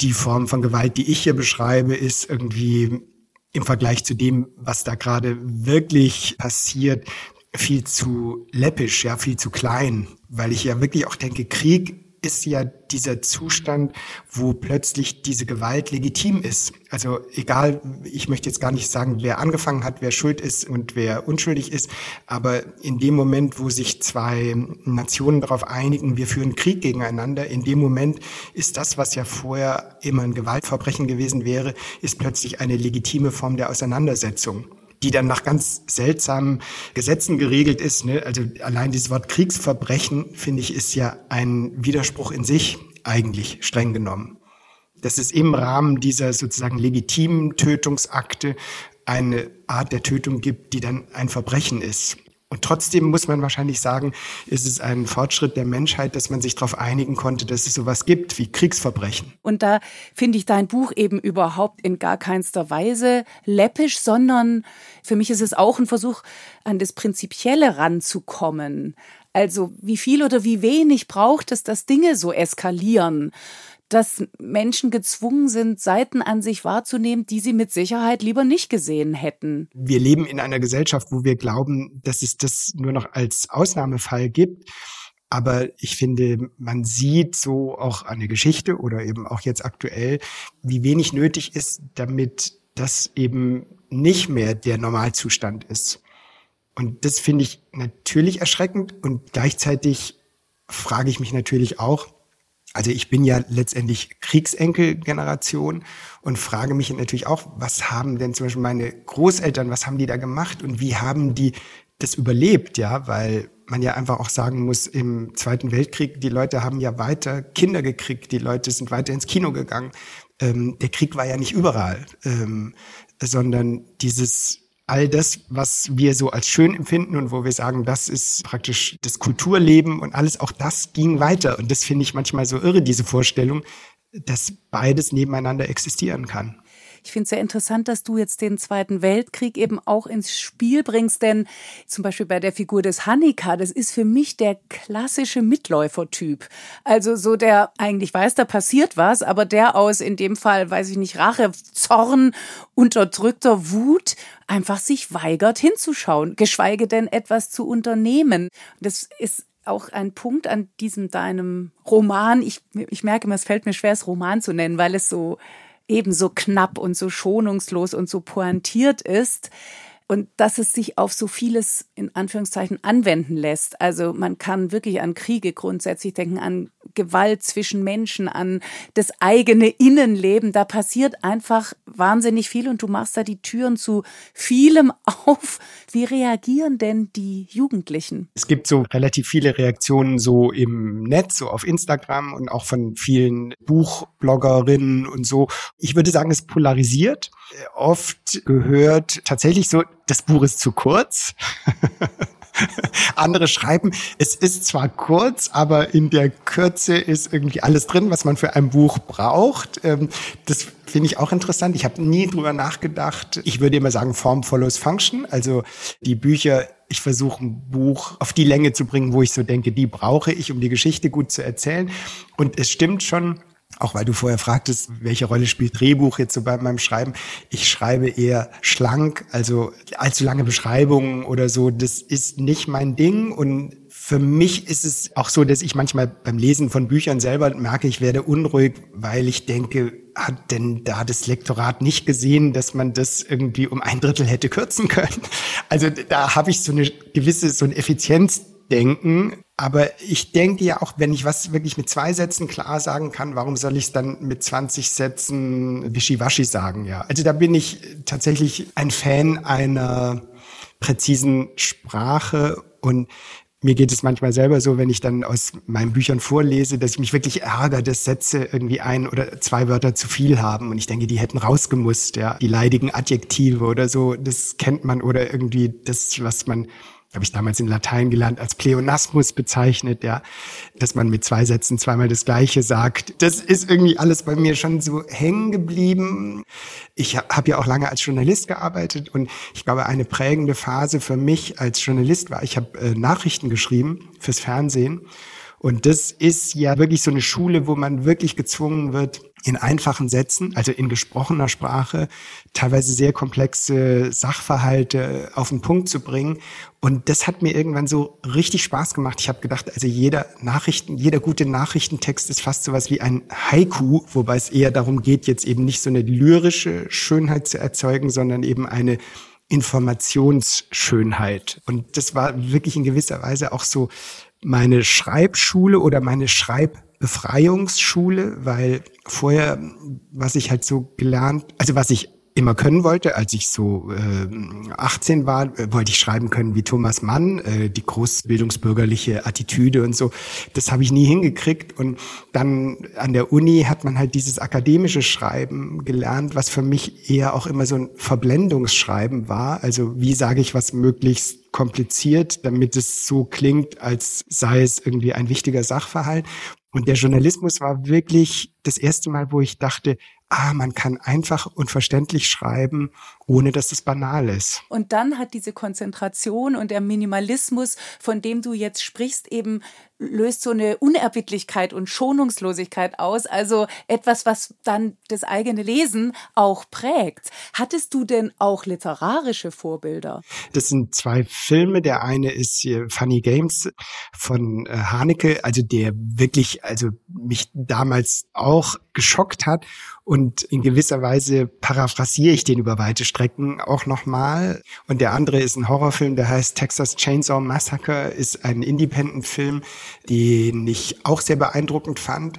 die Form von Gewalt, die ich hier beschreibe, ist irgendwie im Vergleich zu dem, was da gerade wirklich passiert, viel zu läppisch, ja, viel zu klein, weil ich ja wirklich auch denke, Krieg ist ja dieser Zustand, wo plötzlich diese Gewalt legitim ist. Also egal, ich möchte jetzt gar nicht sagen, wer angefangen hat, wer schuld ist und wer unschuldig ist, aber in dem Moment, wo sich zwei Nationen darauf einigen, wir führen Krieg gegeneinander, in dem Moment ist das, was ja vorher immer ein Gewaltverbrechen gewesen wäre, ist plötzlich eine legitime Form der Auseinandersetzung die dann nach ganz seltsamen Gesetzen geregelt ist. Ne? Also allein dieses Wort Kriegsverbrechen, finde ich, ist ja ein Widerspruch in sich eigentlich streng genommen. Dass es im Rahmen dieser sozusagen legitimen Tötungsakte eine Art der Tötung gibt, die dann ein Verbrechen ist. Und trotzdem muss man wahrscheinlich sagen, ist es ein Fortschritt der Menschheit, dass man sich darauf einigen konnte, dass es sowas gibt wie Kriegsverbrechen. Und da finde ich dein Buch eben überhaupt in gar keinster Weise läppisch, sondern für mich ist es auch ein Versuch, an das Prinzipielle ranzukommen. Also wie viel oder wie wenig braucht es, dass Dinge so eskalieren? Dass Menschen gezwungen sind, Seiten an sich wahrzunehmen, die sie mit Sicherheit lieber nicht gesehen hätten. Wir leben in einer Gesellschaft, wo wir glauben, dass es das nur noch als Ausnahmefall gibt. Aber ich finde, man sieht so auch an der Geschichte oder eben auch jetzt aktuell, wie wenig nötig ist, damit das eben nicht mehr der Normalzustand ist. Und das finde ich natürlich erschreckend und gleichzeitig frage ich mich natürlich auch, also ich bin ja letztendlich Kriegsenkelgeneration und frage mich natürlich auch, was haben denn zum Beispiel meine Großeltern, was haben die da gemacht und wie haben die das überlebt, ja, weil man ja einfach auch sagen muss, im Zweiten Weltkrieg, die Leute haben ja weiter Kinder gekriegt, die Leute sind weiter ins Kino gegangen. Ähm, der Krieg war ja nicht überall, ähm, sondern dieses all das, was wir so als schön empfinden und wo wir sagen, das ist praktisch das Kulturleben und alles, auch das ging weiter. Und das finde ich manchmal so irre, diese Vorstellung, dass beides nebeneinander existieren kann. Ich finde es sehr interessant, dass du jetzt den Zweiten Weltkrieg eben auch ins Spiel bringst, denn zum Beispiel bei der Figur des Hannika, das ist für mich der klassische Mitläufertyp. Also so der eigentlich weiß, da passiert was, aber der aus in dem Fall, weiß ich nicht, Rache, Zorn, unterdrückter Wut einfach sich weigert hinzuschauen, geschweige denn etwas zu unternehmen. Das ist auch ein Punkt an diesem deinem Roman. Ich, ich merke immer, es fällt mir schwer, es Roman zu nennen, weil es so ebenso knapp und so schonungslos und so pointiert ist und dass es sich auf so vieles in Anführungszeichen anwenden lässt. Also man kann wirklich an Kriege grundsätzlich denken, an Gewalt zwischen Menschen, an das eigene Innenleben. Da passiert einfach wahnsinnig viel und du machst da die Türen zu vielem auf. Wie reagieren denn die Jugendlichen? Es gibt so relativ viele Reaktionen so im Netz, so auf Instagram und auch von vielen Buchbloggerinnen und so. Ich würde sagen, es polarisiert. Oft gehört tatsächlich so, das Buch ist zu kurz. Andere schreiben, es ist zwar kurz, aber in der Kürze ist irgendwie alles drin, was man für ein Buch braucht. Ähm, das finde ich auch interessant. Ich habe nie drüber nachgedacht. Ich würde immer sagen, Form follows Function. Also die Bücher ich versuche ein Buch auf die Länge zu bringen, wo ich so denke, die brauche ich, um die Geschichte gut zu erzählen. Und es stimmt schon, auch weil du vorher fragtest, welche Rolle spielt Drehbuch jetzt so bei meinem Schreiben. Ich schreibe eher schlank, also allzu lange Beschreibungen oder so. Das ist nicht mein Ding und für mich ist es auch so, dass ich manchmal beim Lesen von Büchern selber merke, ich werde unruhig, weil ich denke, hat denn da das Lektorat nicht gesehen, dass man das irgendwie um ein Drittel hätte kürzen können? Also da habe ich so eine gewisse, so ein Effizienzdenken aber ich denke ja auch, wenn ich was wirklich mit zwei Sätzen klar sagen kann, warum soll ich es dann mit 20 Sätzen wischiwaschi sagen? Ja, also da bin ich tatsächlich ein Fan einer präzisen Sprache und mir geht es manchmal selber so, wenn ich dann aus meinen Büchern vorlese, dass ich mich wirklich ärgere, dass Sätze irgendwie ein oder zwei Wörter zu viel haben. Und ich denke, die hätten rausgemusst, ja, die leidigen Adjektive oder so, das kennt man oder irgendwie das, was man habe ich damals in Latein gelernt, als Pleonasmus bezeichnet, ja, dass man mit zwei Sätzen zweimal das Gleiche sagt. Das ist irgendwie alles bei mir schon so hängen geblieben. Ich habe ja auch lange als Journalist gearbeitet und ich glaube, eine prägende Phase für mich als Journalist war, ich habe äh, Nachrichten geschrieben fürs Fernsehen. Und das ist ja wirklich so eine Schule, wo man wirklich gezwungen wird, in einfachen Sätzen, also in gesprochener Sprache, teilweise sehr komplexe Sachverhalte auf den Punkt zu bringen. Und das hat mir irgendwann so richtig Spaß gemacht. Ich habe gedacht, also jeder Nachrichten, jeder gute Nachrichtentext ist fast sowas wie ein Haiku, wobei es eher darum geht, jetzt eben nicht so eine lyrische Schönheit zu erzeugen, sondern eben eine Informationsschönheit. Und das war wirklich in gewisser Weise auch so meine Schreibschule oder meine Schreib Befreiungsschule, weil vorher, was ich halt so gelernt, also was ich immer können wollte, als ich so äh, 18 war, äh, wollte ich schreiben können wie Thomas Mann, äh, die großbildungsbürgerliche Attitüde und so. Das habe ich nie hingekriegt. Und dann an der Uni hat man halt dieses akademische Schreiben gelernt, was für mich eher auch immer so ein Verblendungsschreiben war. Also wie sage ich was möglichst kompliziert, damit es so klingt, als sei es irgendwie ein wichtiger Sachverhalt. Und der Journalismus war wirklich das erste Mal, wo ich dachte, ah, man kann einfach und verständlich schreiben, ohne dass es banal ist. Und dann hat diese Konzentration und der Minimalismus, von dem du jetzt sprichst, eben löst so eine Unerbittlichkeit und Schonungslosigkeit aus, also etwas, was dann das eigene Lesen auch prägt. Hattest du denn auch literarische Vorbilder? Das sind zwei Filme. Der eine ist Funny Games von äh, Haneke, also der wirklich, also mich damals auch geschockt hat und in gewisser Weise paraphrasiere ich den über weite Strecken auch nochmal. Und der andere ist ein Horrorfilm, der heißt Texas Chainsaw Massacre, ist ein Independent-Film, den ich auch sehr beeindruckend fand.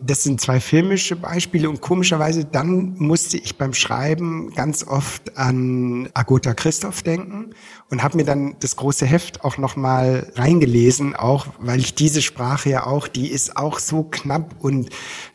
Das sind zwei filmische Beispiele und komischerweise dann musste ich beim Schreiben ganz oft an Agota Christoph denken und habe mir dann das große Heft auch nochmal reingelesen, auch weil ich diese Sprache ja auch, die ist auch so knapp und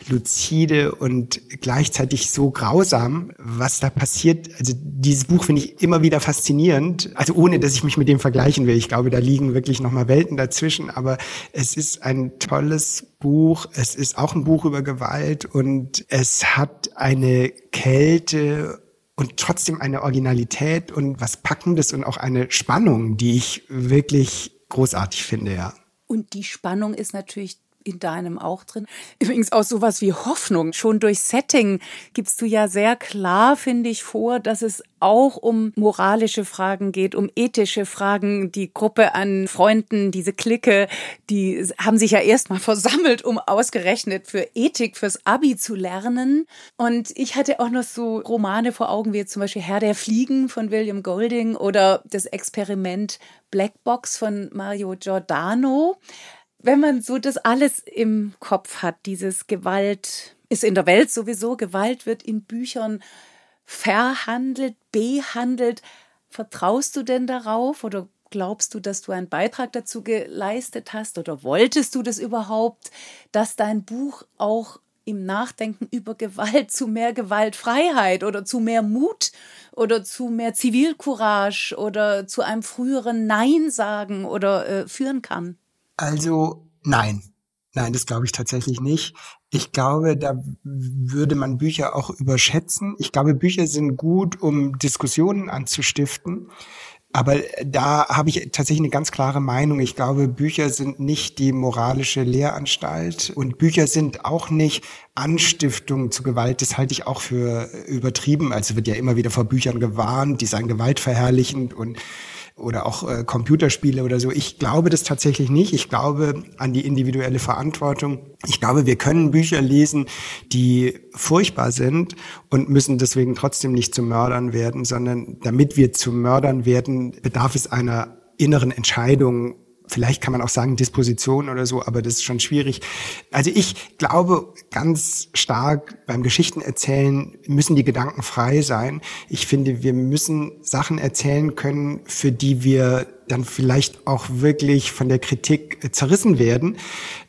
luzide und gleichzeitig so grausam, was da passiert. Also dieses Buch finde ich immer wieder faszinierend, also ohne dass ich mich mit dem vergleichen will. Ich glaube, da liegen wirklich nochmal Welten dazwischen, aber es ist ein tolles Buch. Es ist auch ein Buch über Gewalt und es hat eine Kälte und trotzdem eine Originalität und was Packendes und auch eine Spannung, die ich wirklich großartig finde, ja. Und die Spannung ist natürlich in deinem auch drin. Übrigens auch sowas wie Hoffnung. Schon durch Setting gibst du ja sehr klar, finde ich, vor, dass es auch um moralische Fragen geht, um ethische Fragen. Die Gruppe an Freunden, diese Clique, die haben sich ja erstmal versammelt, um ausgerechnet für Ethik, fürs Abi zu lernen. Und ich hatte auch noch so Romane vor Augen, wie zum Beispiel Herr der Fliegen von William Golding oder das Experiment Blackbox von Mario Giordano. Wenn man so das alles im Kopf hat, dieses Gewalt ist in der Welt sowieso, Gewalt wird in Büchern verhandelt, behandelt. Vertraust du denn darauf oder glaubst du, dass du einen Beitrag dazu geleistet hast oder wolltest du das überhaupt, dass dein Buch auch im Nachdenken über Gewalt zu mehr Gewaltfreiheit oder zu mehr Mut oder zu mehr Zivilcourage oder zu einem früheren Nein sagen oder äh, führen kann? Also nein. Nein, das glaube ich tatsächlich nicht. Ich glaube, da würde man Bücher auch überschätzen. Ich glaube, Bücher sind gut, um Diskussionen anzustiften. Aber da habe ich tatsächlich eine ganz klare Meinung. Ich glaube, Bücher sind nicht die moralische Lehranstalt und Bücher sind auch nicht Anstiftung zu Gewalt. Das halte ich auch für übertrieben. Also wird ja immer wieder vor Büchern gewarnt, die seien gewaltverherrlichend und oder auch äh, Computerspiele oder so. Ich glaube das tatsächlich nicht. Ich glaube an die individuelle Verantwortung. Ich glaube, wir können Bücher lesen, die furchtbar sind und müssen deswegen trotzdem nicht zu Mördern werden, sondern damit wir zu Mördern werden, bedarf es einer inneren Entscheidung, vielleicht kann man auch sagen Disposition oder so, aber das ist schon schwierig. Also ich glaube ganz stark beim Geschichtenerzählen müssen die Gedanken frei sein. Ich finde, wir müssen Sachen erzählen können, für die wir dann vielleicht auch wirklich von der Kritik zerrissen werden.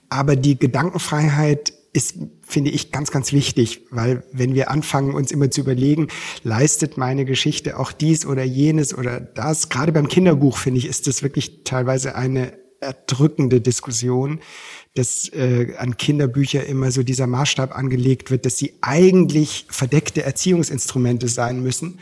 Aber die Gedankenfreiheit ist, finde ich, ganz, ganz wichtig, weil wenn wir anfangen, uns immer zu überlegen, leistet meine Geschichte auch dies oder jenes oder das, gerade beim Kinderbuch, finde ich, ist das wirklich teilweise eine erdrückende Diskussion, dass äh, an Kinderbücher immer so dieser Maßstab angelegt wird, dass sie eigentlich verdeckte Erziehungsinstrumente sein müssen.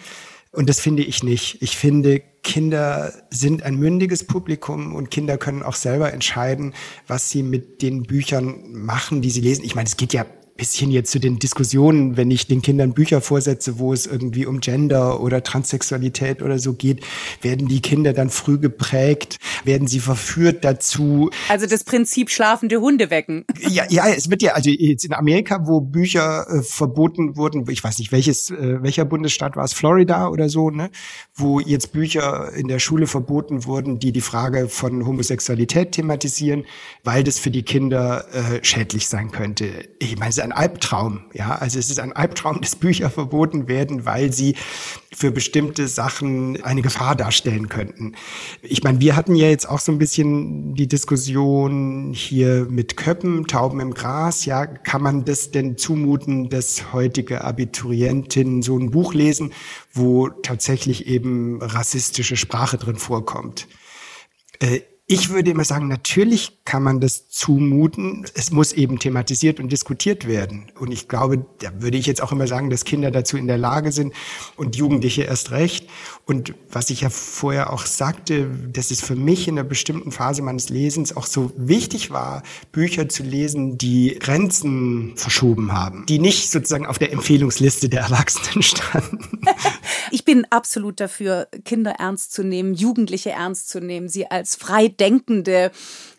Und das finde ich nicht. Ich finde, Kinder sind ein mündiges Publikum und Kinder können auch selber entscheiden, was sie mit den Büchern machen, die sie lesen. Ich meine, es geht ja bisschen jetzt zu den Diskussionen, wenn ich den Kindern Bücher vorsetze, wo es irgendwie um Gender oder Transsexualität oder so geht, werden die Kinder dann früh geprägt, werden sie verführt dazu. Also das Prinzip schlafende Hunde wecken. Ja, ja, es wird ja, also jetzt in Amerika, wo Bücher äh, verboten wurden, ich weiß nicht, welches, äh, welcher Bundesstaat war es, Florida oder so, ne, wo jetzt Bücher in der Schule verboten wurden, die die Frage von Homosexualität thematisieren, weil das für die Kinder äh, schädlich sein könnte. Ich meine, ein Albtraum. Ja, also es ist ein Albtraum, dass Bücher verboten werden, weil sie für bestimmte Sachen eine Gefahr darstellen könnten. Ich meine, wir hatten ja jetzt auch so ein bisschen die Diskussion hier mit Köppen, Tauben im Gras. Ja, kann man das denn zumuten, dass heutige Abiturientinnen so ein Buch lesen, wo tatsächlich eben rassistische Sprache drin vorkommt? Ich würde immer sagen, natürlich kann man das zumuten. Es muss eben thematisiert und diskutiert werden. Und ich glaube, da würde ich jetzt auch immer sagen, dass Kinder dazu in der Lage sind und Jugendliche erst recht. Und was ich ja vorher auch sagte, dass es für mich in einer bestimmten Phase meines Lesens auch so wichtig war, Bücher zu lesen, die Grenzen verschoben haben, die nicht sozusagen auf der Empfehlungsliste der Erwachsenen standen. Ich bin absolut dafür, Kinder ernst zu nehmen, Jugendliche ernst zu nehmen, sie als frei denkende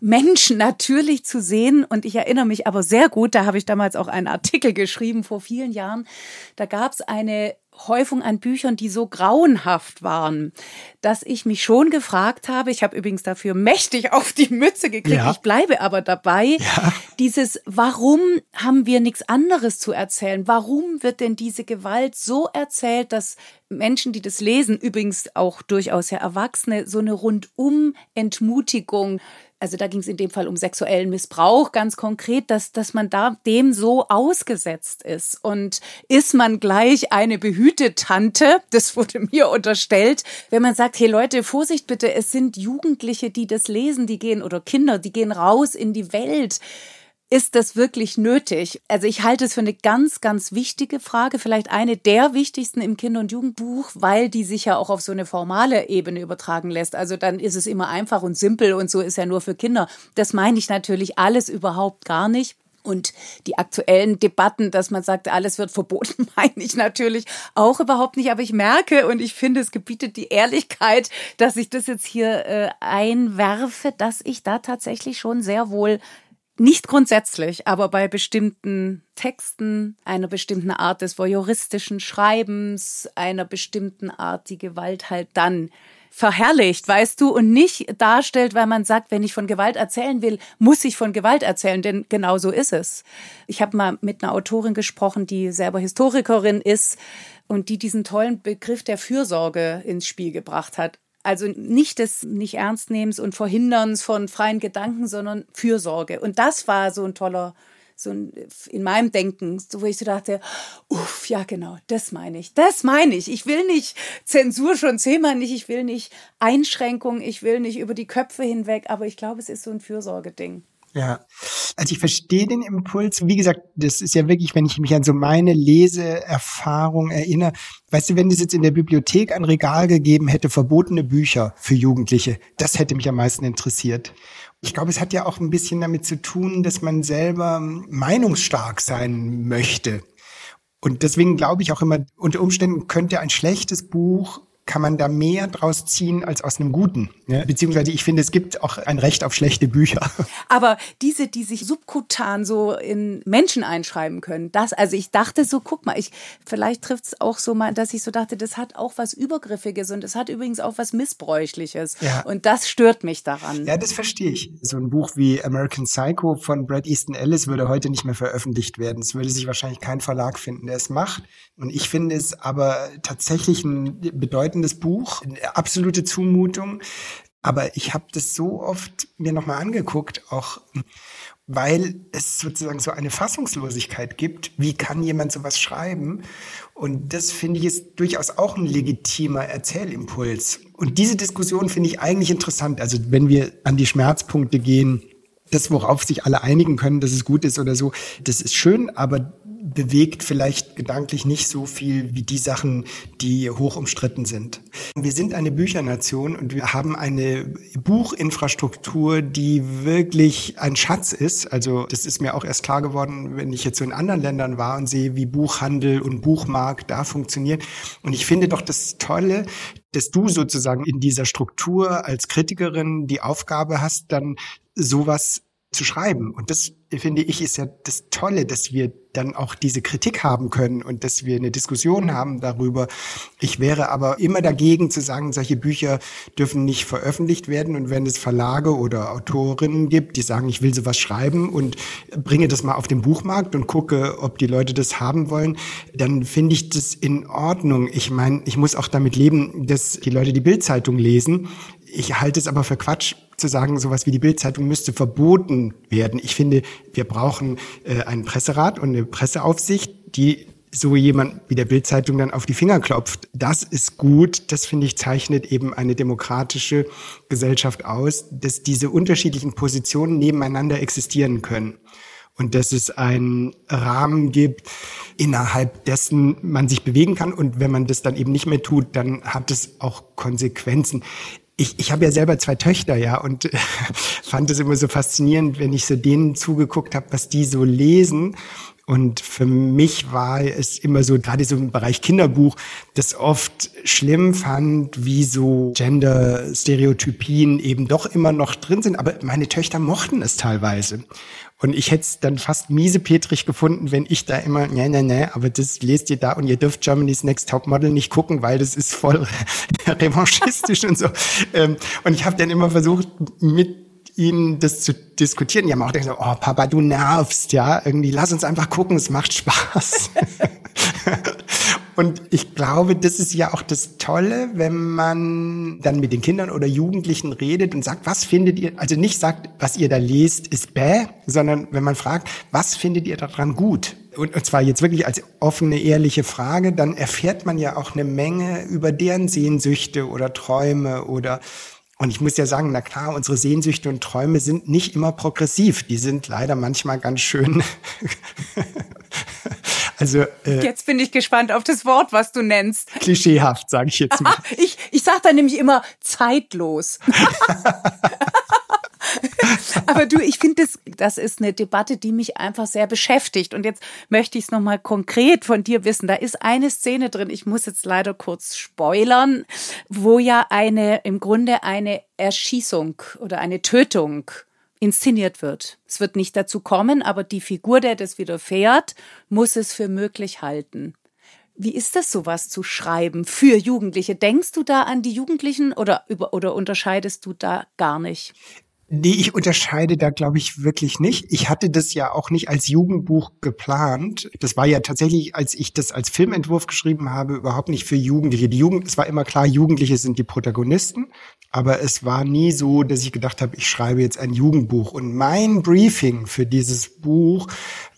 Menschen natürlich zu sehen. Und ich erinnere mich aber sehr gut, da habe ich damals auch einen Artikel geschrieben vor vielen Jahren. Da gab es eine Häufung an Büchern, die so grauenhaft waren, dass ich mich schon gefragt habe, ich habe übrigens dafür mächtig auf die Mütze gekriegt, ja. ich bleibe aber dabei, ja. dieses, warum haben wir nichts anderes zu erzählen? Warum wird denn diese Gewalt so erzählt, dass Menschen, die das lesen, übrigens auch durchaus ja Erwachsene, so eine rundum Entmutigung also da ging es in dem Fall um sexuellen Missbrauch ganz konkret, dass, dass man da dem so ausgesetzt ist. Und ist man gleich eine behütete Tante, das wurde mir unterstellt, wenn man sagt, hey Leute, Vorsicht bitte, es sind Jugendliche, die das lesen, die gehen, oder Kinder, die gehen raus in die Welt ist das wirklich nötig? Also ich halte es für eine ganz, ganz wichtige Frage, vielleicht eine der wichtigsten im Kinder- und Jugendbuch, weil die sich ja auch auf so eine formale Ebene übertragen lässt. Also dann ist es immer einfach und simpel und so ist ja nur für Kinder. Das meine ich natürlich alles überhaupt gar nicht. Und die aktuellen Debatten, dass man sagt, alles wird verboten, meine ich natürlich auch überhaupt nicht. Aber ich merke und ich finde, es gebietet die Ehrlichkeit, dass ich das jetzt hier äh, einwerfe, dass ich da tatsächlich schon sehr wohl nicht grundsätzlich, aber bei bestimmten Texten, einer bestimmten Art des voyeuristischen Schreibens, einer bestimmten Art, die Gewalt halt dann verherrlicht, weißt du, und nicht darstellt, weil man sagt, wenn ich von Gewalt erzählen will, muss ich von Gewalt erzählen, denn genau so ist es. Ich habe mal mit einer Autorin gesprochen, die selber Historikerin ist und die diesen tollen Begriff der Fürsorge ins Spiel gebracht hat. Also nicht des nicht Ernstnehmens und Verhinderns von freien Gedanken, sondern Fürsorge. Und das war so ein toller so in meinem Denken, so wo ich so dachte, uff, ja genau, das meine ich, das meine ich. Ich will nicht Zensur schon zehnmal nicht, ich will nicht Einschränkung, ich will nicht über die Köpfe hinweg, aber ich glaube, es ist so ein Fürsorgeding. Ja, also ich verstehe den Impuls. Wie gesagt, das ist ja wirklich, wenn ich mich an so meine Leseerfahrung erinnere. Weißt du, wenn es jetzt in der Bibliothek ein Regal gegeben hätte, verbotene Bücher für Jugendliche, das hätte mich am meisten interessiert. Ich glaube, es hat ja auch ein bisschen damit zu tun, dass man selber meinungsstark sein möchte. Und deswegen glaube ich auch immer, unter Umständen könnte ein schlechtes Buch kann man da mehr draus ziehen als aus einem guten. Ja? Beziehungsweise ich finde, es gibt auch ein Recht auf schlechte Bücher. Aber diese, die sich subkutan so in Menschen einschreiben können, das, also ich dachte so, guck mal, ich, vielleicht trifft es auch so mal, dass ich so dachte, das hat auch was Übergriffiges und es hat übrigens auch was Missbräuchliches. Ja. Und das stört mich daran. Ja, das verstehe ich. So ein Buch wie American Psycho von Brad Easton Ellis würde heute nicht mehr veröffentlicht werden. Es würde sich wahrscheinlich kein Verlag finden, der es macht. Und ich finde es aber tatsächlich ein bedeutendes Buch, eine absolute Zumutung. Aber ich habe das so oft mir nochmal angeguckt, auch weil es sozusagen so eine Fassungslosigkeit gibt. Wie kann jemand sowas schreiben? Und das finde ich ist durchaus auch ein legitimer Erzählimpuls. Und diese Diskussion finde ich eigentlich interessant. Also wenn wir an die Schmerzpunkte gehen, das, worauf sich alle einigen können, dass es gut ist oder so, das ist schön, aber bewegt vielleicht gedanklich nicht so viel wie die Sachen, die hoch umstritten sind. Wir sind eine Büchernation und wir haben eine Buchinfrastruktur, die wirklich ein Schatz ist. Also das ist mir auch erst klar geworden, wenn ich jetzt so in anderen Ländern war und sehe, wie Buchhandel und Buchmarkt da funktionieren. Und ich finde doch das Tolle, dass du sozusagen in dieser Struktur als Kritikerin die Aufgabe hast, dann sowas zu schreiben. Und das finde ich ist ja das Tolle, dass wir dann auch diese Kritik haben können und dass wir eine Diskussion haben darüber. Ich wäre aber immer dagegen zu sagen, solche Bücher dürfen nicht veröffentlicht werden. Und wenn es Verlage oder Autorinnen gibt, die sagen, ich will sowas schreiben und bringe das mal auf den Buchmarkt und gucke, ob die Leute das haben wollen, dann finde ich das in Ordnung. Ich meine, ich muss auch damit leben, dass die Leute die Bildzeitung lesen. Ich halte es aber für Quatsch zu sagen, sowas wie die Bildzeitung müsste verboten werden. Ich finde, wir brauchen äh, einen Presserat und eine Presseaufsicht, die so jemand wie der Bildzeitung dann auf die Finger klopft. Das ist gut. Das finde ich zeichnet eben eine demokratische Gesellschaft aus, dass diese unterschiedlichen Positionen nebeneinander existieren können und dass es einen Rahmen gibt, innerhalb dessen man sich bewegen kann. Und wenn man das dann eben nicht mehr tut, dann hat es auch Konsequenzen ich, ich habe ja selber zwei Töchter, ja, und fand es immer so faszinierend, wenn ich so denen zugeguckt habe, was die so lesen. Und für mich war es immer so, gerade so im Bereich Kinderbuch, das oft schlimm fand, wie so Gender-Stereotypien eben doch immer noch drin sind. Aber meine Töchter mochten es teilweise. Und ich hätte es dann fast miesepetrig gefunden, wenn ich da immer, ne, ne, ne, aber das lest ihr da und ihr dürft Germany's Next Top Model nicht gucken, weil das ist voll revanchistisch und so. Ähm, und ich habe dann immer versucht, mit ihnen das zu diskutieren. Die haben auch gedacht, oh Papa, du nervst, ja, irgendwie lass uns einfach gucken, es macht Spaß. Und ich glaube, das ist ja auch das Tolle, wenn man dann mit den Kindern oder Jugendlichen redet und sagt, was findet ihr, also nicht sagt, was ihr da lest, ist bäh, sondern wenn man fragt, was findet ihr daran gut? Und, und zwar jetzt wirklich als offene, ehrliche Frage, dann erfährt man ja auch eine Menge über deren Sehnsüchte oder Träume oder und ich muss ja sagen, na klar, unsere Sehnsüchte und Träume sind nicht immer progressiv. Die sind leider manchmal ganz schön Also äh, jetzt bin ich gespannt auf das Wort, was du nennst. Klischeehaft, sage ich jetzt mal. ich ich sage da nämlich immer zeitlos. Aber du, ich finde, das, das ist eine Debatte, die mich einfach sehr beschäftigt. Und jetzt möchte ich es nochmal konkret von dir wissen. Da ist eine Szene drin, ich muss jetzt leider kurz spoilern, wo ja eine, im Grunde eine Erschießung oder eine Tötung inszeniert wird. Es wird nicht dazu kommen, aber die Figur, der das widerfährt, muss es für möglich halten. Wie ist das, sowas zu schreiben für Jugendliche? Denkst du da an die Jugendlichen oder, über, oder unterscheidest du da gar nicht? Nee, ich unterscheide da, glaube ich, wirklich nicht. Ich hatte das ja auch nicht als Jugendbuch geplant. Das war ja tatsächlich, als ich das als Filmentwurf geschrieben habe, überhaupt nicht für Jugendliche. Die Jugend, es war immer klar, Jugendliche sind die Protagonisten. Aber es war nie so, dass ich gedacht habe, ich schreibe jetzt ein Jugendbuch. Und mein Briefing für dieses Buch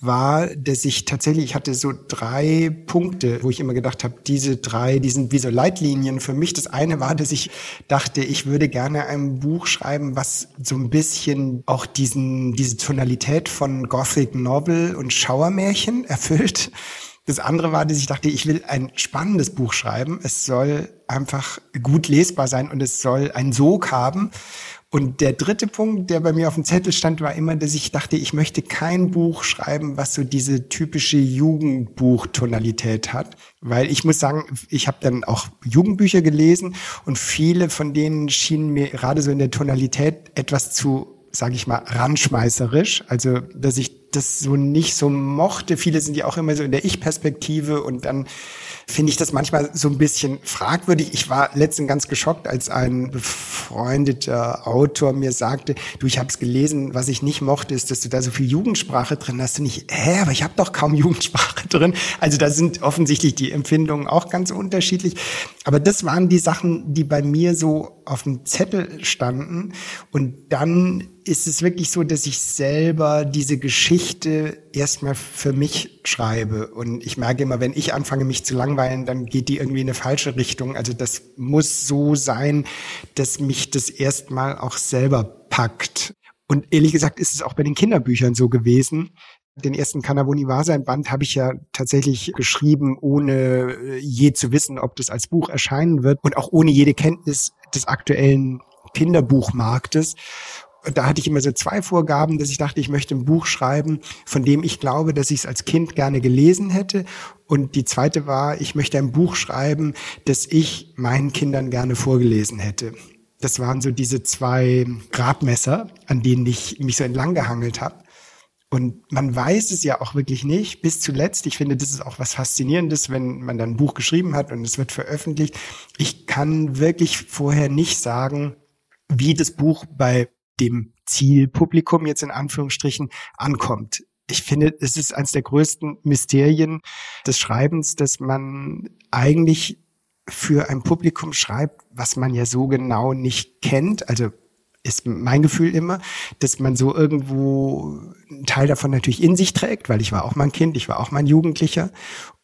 war, dass ich tatsächlich, ich hatte so drei Punkte, wo ich immer gedacht habe, diese drei, die sind wie so Leitlinien für mich. Das eine war, dass ich dachte, ich würde gerne ein Buch schreiben, was so ein bisschen auch diesen, diese Tonalität von Gothic Novel und Schauermärchen erfüllt. Das andere war, dass ich dachte, ich will ein spannendes Buch schreiben. Es soll einfach gut lesbar sein und es soll einen Sog haben. Und der dritte Punkt, der bei mir auf dem Zettel stand, war immer, dass ich dachte, ich möchte kein Buch schreiben, was so diese typische Jugendbuchtonalität hat. Weil ich muss sagen, ich habe dann auch Jugendbücher gelesen und viele von denen schienen mir gerade so in der Tonalität etwas zu sage ich mal, ranschmeißerisch. Also, dass ich das so nicht so mochte. Viele sind ja auch immer so in der Ich-Perspektive und dann finde ich das manchmal so ein bisschen fragwürdig. Ich war letztens ganz geschockt, als ein befreundeter Autor mir sagte, du, ich habe es gelesen, was ich nicht mochte, ist, dass du da so viel Jugendsprache drin hast. Und ich, hä, aber ich habe doch kaum Jugendsprache drin. Also da sind offensichtlich die Empfindungen auch ganz unterschiedlich. Aber das waren die Sachen, die bei mir so auf dem Zettel standen. Und dann ist es wirklich so, dass ich selber diese Geschichte erstmal für mich schreibe. Und ich merke immer, wenn ich anfange, mich zu langweilen, dann geht die irgendwie in eine falsche Richtung. Also das muss so sein, dass mich das erstmal auch selber packt. Und ehrlich gesagt ist es auch bei den Kinderbüchern so gewesen. Den ersten Kanaboni sein Band habe ich ja tatsächlich geschrieben, ohne je zu wissen, ob das als Buch erscheinen wird und auch ohne jede Kenntnis des aktuellen Kinderbuchmarktes da hatte ich immer so zwei Vorgaben, dass ich dachte, ich möchte ein Buch schreiben, von dem ich glaube, dass ich es als Kind gerne gelesen hätte. Und die zweite war, ich möchte ein Buch schreiben, das ich meinen Kindern gerne vorgelesen hätte. Das waren so diese zwei Gradmesser, an denen ich mich so entlang gehangelt habe. Und man weiß es ja auch wirklich nicht bis zuletzt. Ich finde, das ist auch was Faszinierendes, wenn man dann ein Buch geschrieben hat und es wird veröffentlicht. Ich kann wirklich vorher nicht sagen, wie das Buch bei dem Zielpublikum jetzt in Anführungsstrichen ankommt. Ich finde, es ist eines der größten Mysterien des Schreibens, dass man eigentlich für ein Publikum schreibt, was man ja so genau nicht kennt. Also ist mein Gefühl immer, dass man so irgendwo einen Teil davon natürlich in sich trägt, weil ich war auch mal ein Kind, ich war auch mal ein Jugendlicher.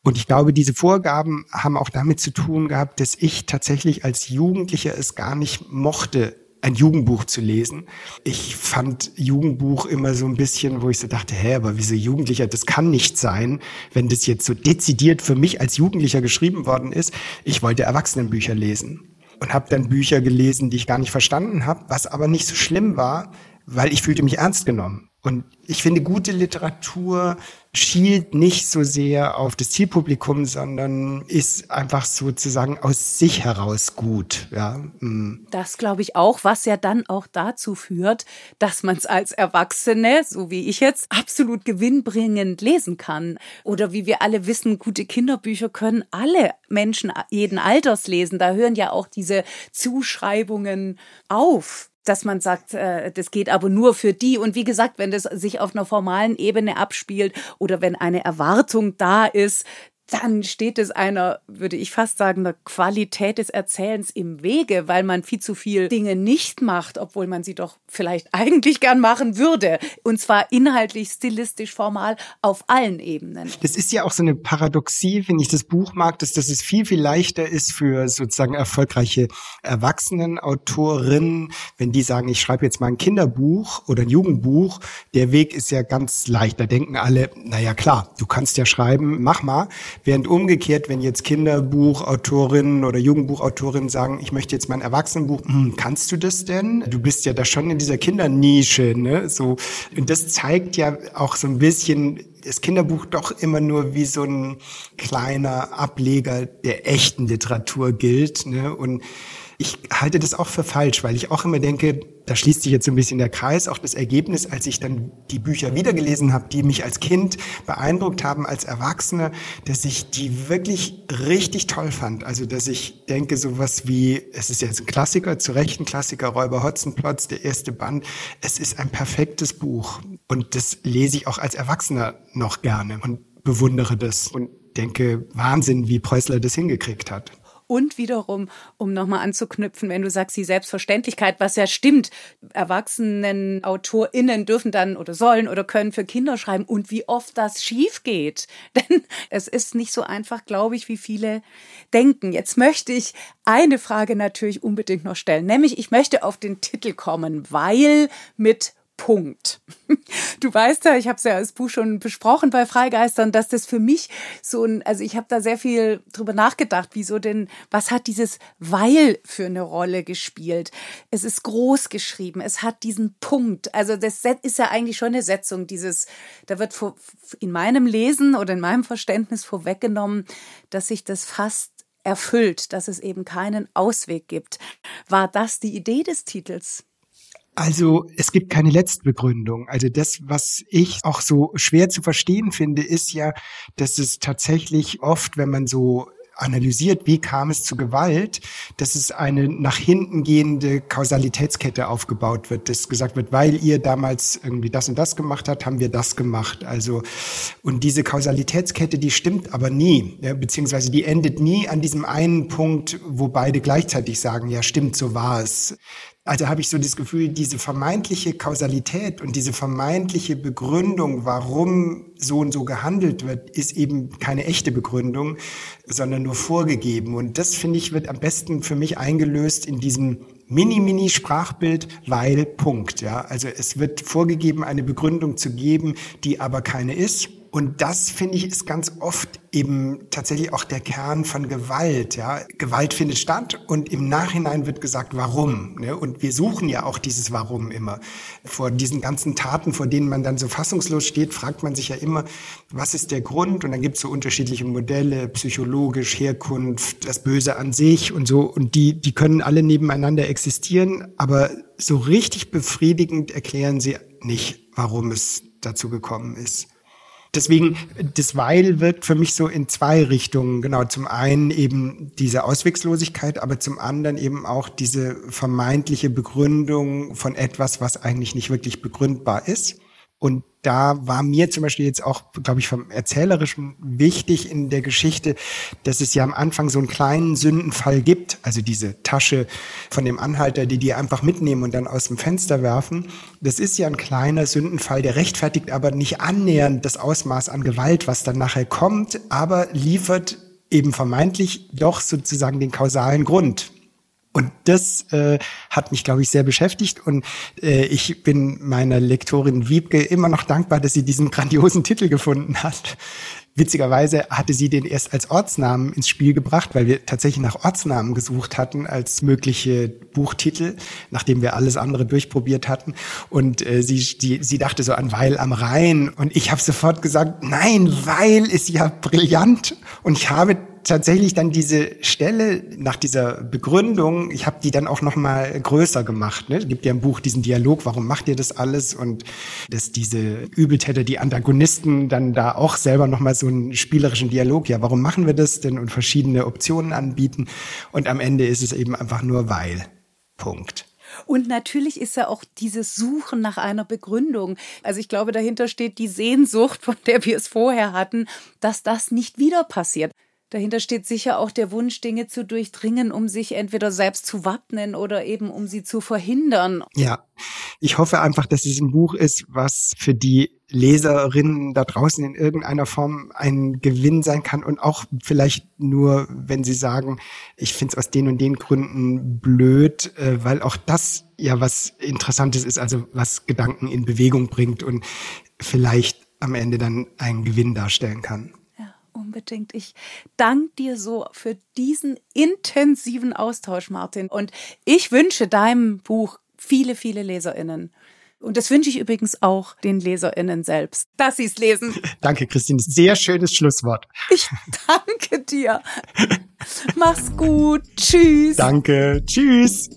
Und ich glaube, diese Vorgaben haben auch damit zu tun gehabt, dass ich tatsächlich als Jugendlicher es gar nicht mochte, ein Jugendbuch zu lesen. Ich fand Jugendbuch immer so ein bisschen, wo ich so dachte, hä, aber wieso Jugendlicher, das kann nicht sein, wenn das jetzt so dezidiert für mich als Jugendlicher geschrieben worden ist. Ich wollte Erwachsenenbücher lesen und habe dann Bücher gelesen, die ich gar nicht verstanden habe, was aber nicht so schlimm war, weil ich fühlte mich ernst genommen. Und ich finde, gute Literatur schielt nicht so sehr auf das Zielpublikum, sondern ist einfach sozusagen aus sich heraus gut. Ja. Mm. Das glaube ich auch, was ja dann auch dazu führt, dass man es als Erwachsene, so wie ich jetzt, absolut gewinnbringend lesen kann. Oder wie wir alle wissen, gute Kinderbücher können alle Menschen jeden Alters lesen. Da hören ja auch diese Zuschreibungen auf dass man sagt, äh, das geht aber nur für die. Und wie gesagt, wenn das sich auf einer formalen Ebene abspielt oder wenn eine Erwartung da ist, dann steht es einer, würde ich fast sagen, der Qualität des Erzählens im Wege, weil man viel zu viel Dinge nicht macht, obwohl man sie doch vielleicht eigentlich gern machen würde. Und zwar inhaltlich, stilistisch, formal auf allen Ebenen. Das ist ja auch so eine Paradoxie, wenn ich das Buch mag, dass, dass es viel, viel leichter ist für sozusagen erfolgreiche Erwachsenenautorinnen, wenn die sagen, ich schreibe jetzt mal ein Kinderbuch oder ein Jugendbuch. Der Weg ist ja ganz leicht. Da denken alle, naja klar, du kannst ja schreiben, mach mal. Während umgekehrt, wenn jetzt Kinderbuchautorinnen oder Jugendbuchautorinnen sagen, ich möchte jetzt mein Erwachsenenbuch, hm, kannst du das denn? Du bist ja da schon in dieser Kindernische, ne? So. Und das zeigt ja auch so ein bisschen, das Kinderbuch doch immer nur wie so ein kleiner Ableger der echten Literatur gilt, ne? Und Ich halte das auch für falsch, weil ich auch immer denke, da schließt sich jetzt so ein bisschen der Kreis, auch das Ergebnis, als ich dann die Bücher wiedergelesen habe, die mich als Kind beeindruckt haben, als Erwachsene, dass ich die wirklich richtig toll fand. Also, dass ich denke, sowas wie, es ist jetzt ein Klassiker, zu Recht ein Klassiker, Räuber Hotzenplotz, der erste Band. Es ist ein perfektes Buch. Und das lese ich auch als Erwachsener noch gerne und bewundere das und denke, Wahnsinn, wie Preußler das hingekriegt hat. Und wiederum, um nochmal anzuknüpfen, wenn du sagst, die Selbstverständlichkeit, was ja stimmt, erwachsenen AutorInnen dürfen dann oder sollen oder können für Kinder schreiben und wie oft das schief geht. Denn es ist nicht so einfach, glaube ich, wie viele denken. Jetzt möchte ich eine Frage natürlich unbedingt noch stellen, nämlich ich möchte auf den Titel kommen, weil mit Punkt. Du weißt ja, ich habe es ja als Buch schon besprochen bei Freigeistern, dass das für mich so ein, also ich habe da sehr viel drüber nachgedacht, wieso denn, was hat dieses Weil für eine Rolle gespielt? Es ist groß geschrieben, es hat diesen Punkt. Also das ist ja eigentlich schon eine Setzung, dieses, da wird in meinem Lesen oder in meinem Verständnis vorweggenommen, dass sich das fast erfüllt, dass es eben keinen Ausweg gibt. War das die Idee des Titels? Also es gibt keine Letztbegründung. Also das, was ich auch so schwer zu verstehen finde, ist ja, dass es tatsächlich oft, wenn man so analysiert, wie kam es zu Gewalt, dass es eine nach hinten gehende Kausalitätskette aufgebaut wird, dass gesagt wird, weil ihr damals irgendwie das und das gemacht habt, haben wir das gemacht. Also und diese Kausalitätskette, die stimmt aber nie, ja, beziehungsweise die endet nie an diesem einen Punkt, wo beide gleichzeitig sagen, ja stimmt, so war es. Also habe ich so das Gefühl, diese vermeintliche Kausalität und diese vermeintliche Begründung, warum so und so gehandelt wird, ist eben keine echte Begründung, sondern nur vorgegeben. Und das, finde ich, wird am besten für mich eingelöst in diesem Mini-Mini-Sprachbild, weil Punkt. Ja, also es wird vorgegeben, eine Begründung zu geben, die aber keine ist. Und das finde ich ist ganz oft eben tatsächlich auch der Kern von Gewalt. Ja, Gewalt findet statt und im Nachhinein wird gesagt, warum. Ne? Und wir suchen ja auch dieses Warum immer. Vor diesen ganzen Taten, vor denen man dann so fassungslos steht, fragt man sich ja immer, was ist der Grund? Und dann gibt es so unterschiedliche Modelle, psychologisch, Herkunft, das Böse an sich und so. Und die, die können alle nebeneinander existieren, aber so richtig befriedigend erklären sie nicht, warum es dazu gekommen ist. Deswegen, das Weil wirkt für mich so in zwei Richtungen. Genau, zum einen eben diese Auswegslosigkeit, aber zum anderen eben auch diese vermeintliche Begründung von etwas, was eigentlich nicht wirklich begründbar ist. Und da war mir zum Beispiel jetzt auch, glaube ich, vom Erzählerischen wichtig in der Geschichte, dass es ja am Anfang so einen kleinen Sündenfall gibt, also diese Tasche von dem Anhalter, die die einfach mitnehmen und dann aus dem Fenster werfen. Das ist ja ein kleiner Sündenfall, der rechtfertigt aber nicht annähernd das Ausmaß an Gewalt, was dann nachher kommt, aber liefert eben vermeintlich doch sozusagen den kausalen Grund. Und das äh, hat mich, glaube ich, sehr beschäftigt. Und äh, ich bin meiner Lektorin Wiebke immer noch dankbar, dass sie diesen grandiosen Titel gefunden hat. Witzigerweise hatte sie den erst als Ortsnamen ins Spiel gebracht, weil wir tatsächlich nach Ortsnamen gesucht hatten als mögliche Buchtitel, nachdem wir alles andere durchprobiert hatten. Und äh, sie, die, sie dachte so an Weil am Rhein. Und ich habe sofort gesagt, nein, Weil ist ja brillant. Und ich habe tatsächlich dann diese Stelle nach dieser Begründung, ich habe die dann auch noch mal größer gemacht. Ne? Es gibt ja im Buch diesen Dialog, warum macht ihr das alles? Und dass diese Übeltäter, die Antagonisten, dann da auch selber noch mal so einen spielerischen Dialog, ja, warum machen wir das denn? Und verschiedene Optionen anbieten. Und am Ende ist es eben einfach nur weil. Punkt. Und natürlich ist ja auch dieses Suchen nach einer Begründung. Also ich glaube, dahinter steht die Sehnsucht, von der wir es vorher hatten, dass das nicht wieder passiert. Dahinter steht sicher auch der Wunsch, Dinge zu durchdringen, um sich entweder selbst zu wappnen oder eben um sie zu verhindern. Ja, ich hoffe einfach, dass es ein Buch ist, was für die Leserinnen da draußen in irgendeiner Form ein Gewinn sein kann und auch vielleicht nur, wenn sie sagen, ich finde es aus den und den Gründen blöd, äh, weil auch das ja was Interessantes ist, also was Gedanken in Bewegung bringt und vielleicht am Ende dann einen Gewinn darstellen kann unbedingt. Ich danke dir so für diesen intensiven Austausch, Martin. Und ich wünsche deinem Buch viele, viele LeserInnen. Und das wünsche ich übrigens auch den LeserInnen selbst, dass sie es lesen. Danke, Christine. Sehr schönes Schlusswort. Ich danke dir. Mach's gut. Tschüss. Danke. Tschüss.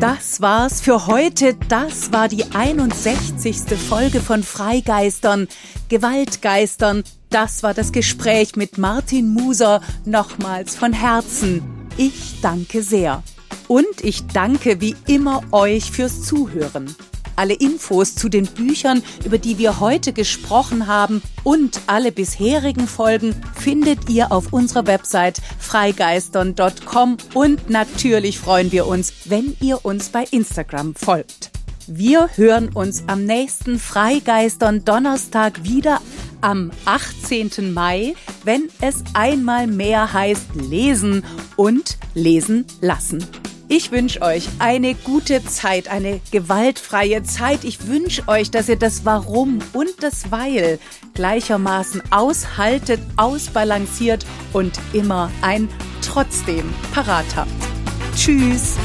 Das war's für heute. Das war die 61. Folge von Freigeistern, Gewaltgeistern. Das war das Gespräch mit Martin Muser. Nochmals von Herzen. Ich danke sehr. Und ich danke wie immer euch fürs Zuhören. Alle Infos zu den Büchern, über die wir heute gesprochen haben und alle bisherigen Folgen findet ihr auf unserer Website freigeistern.com und natürlich freuen wir uns, wenn ihr uns bei Instagram folgt. Wir hören uns am nächsten Freigeistern Donnerstag wieder am 18. Mai, wenn es einmal mehr heißt lesen und lesen lassen. Ich wünsche euch eine gute Zeit, eine gewaltfreie Zeit. Ich wünsche euch, dass ihr das Warum und das Weil gleichermaßen aushaltet, ausbalanciert und immer ein Trotzdem parat habt. Tschüss!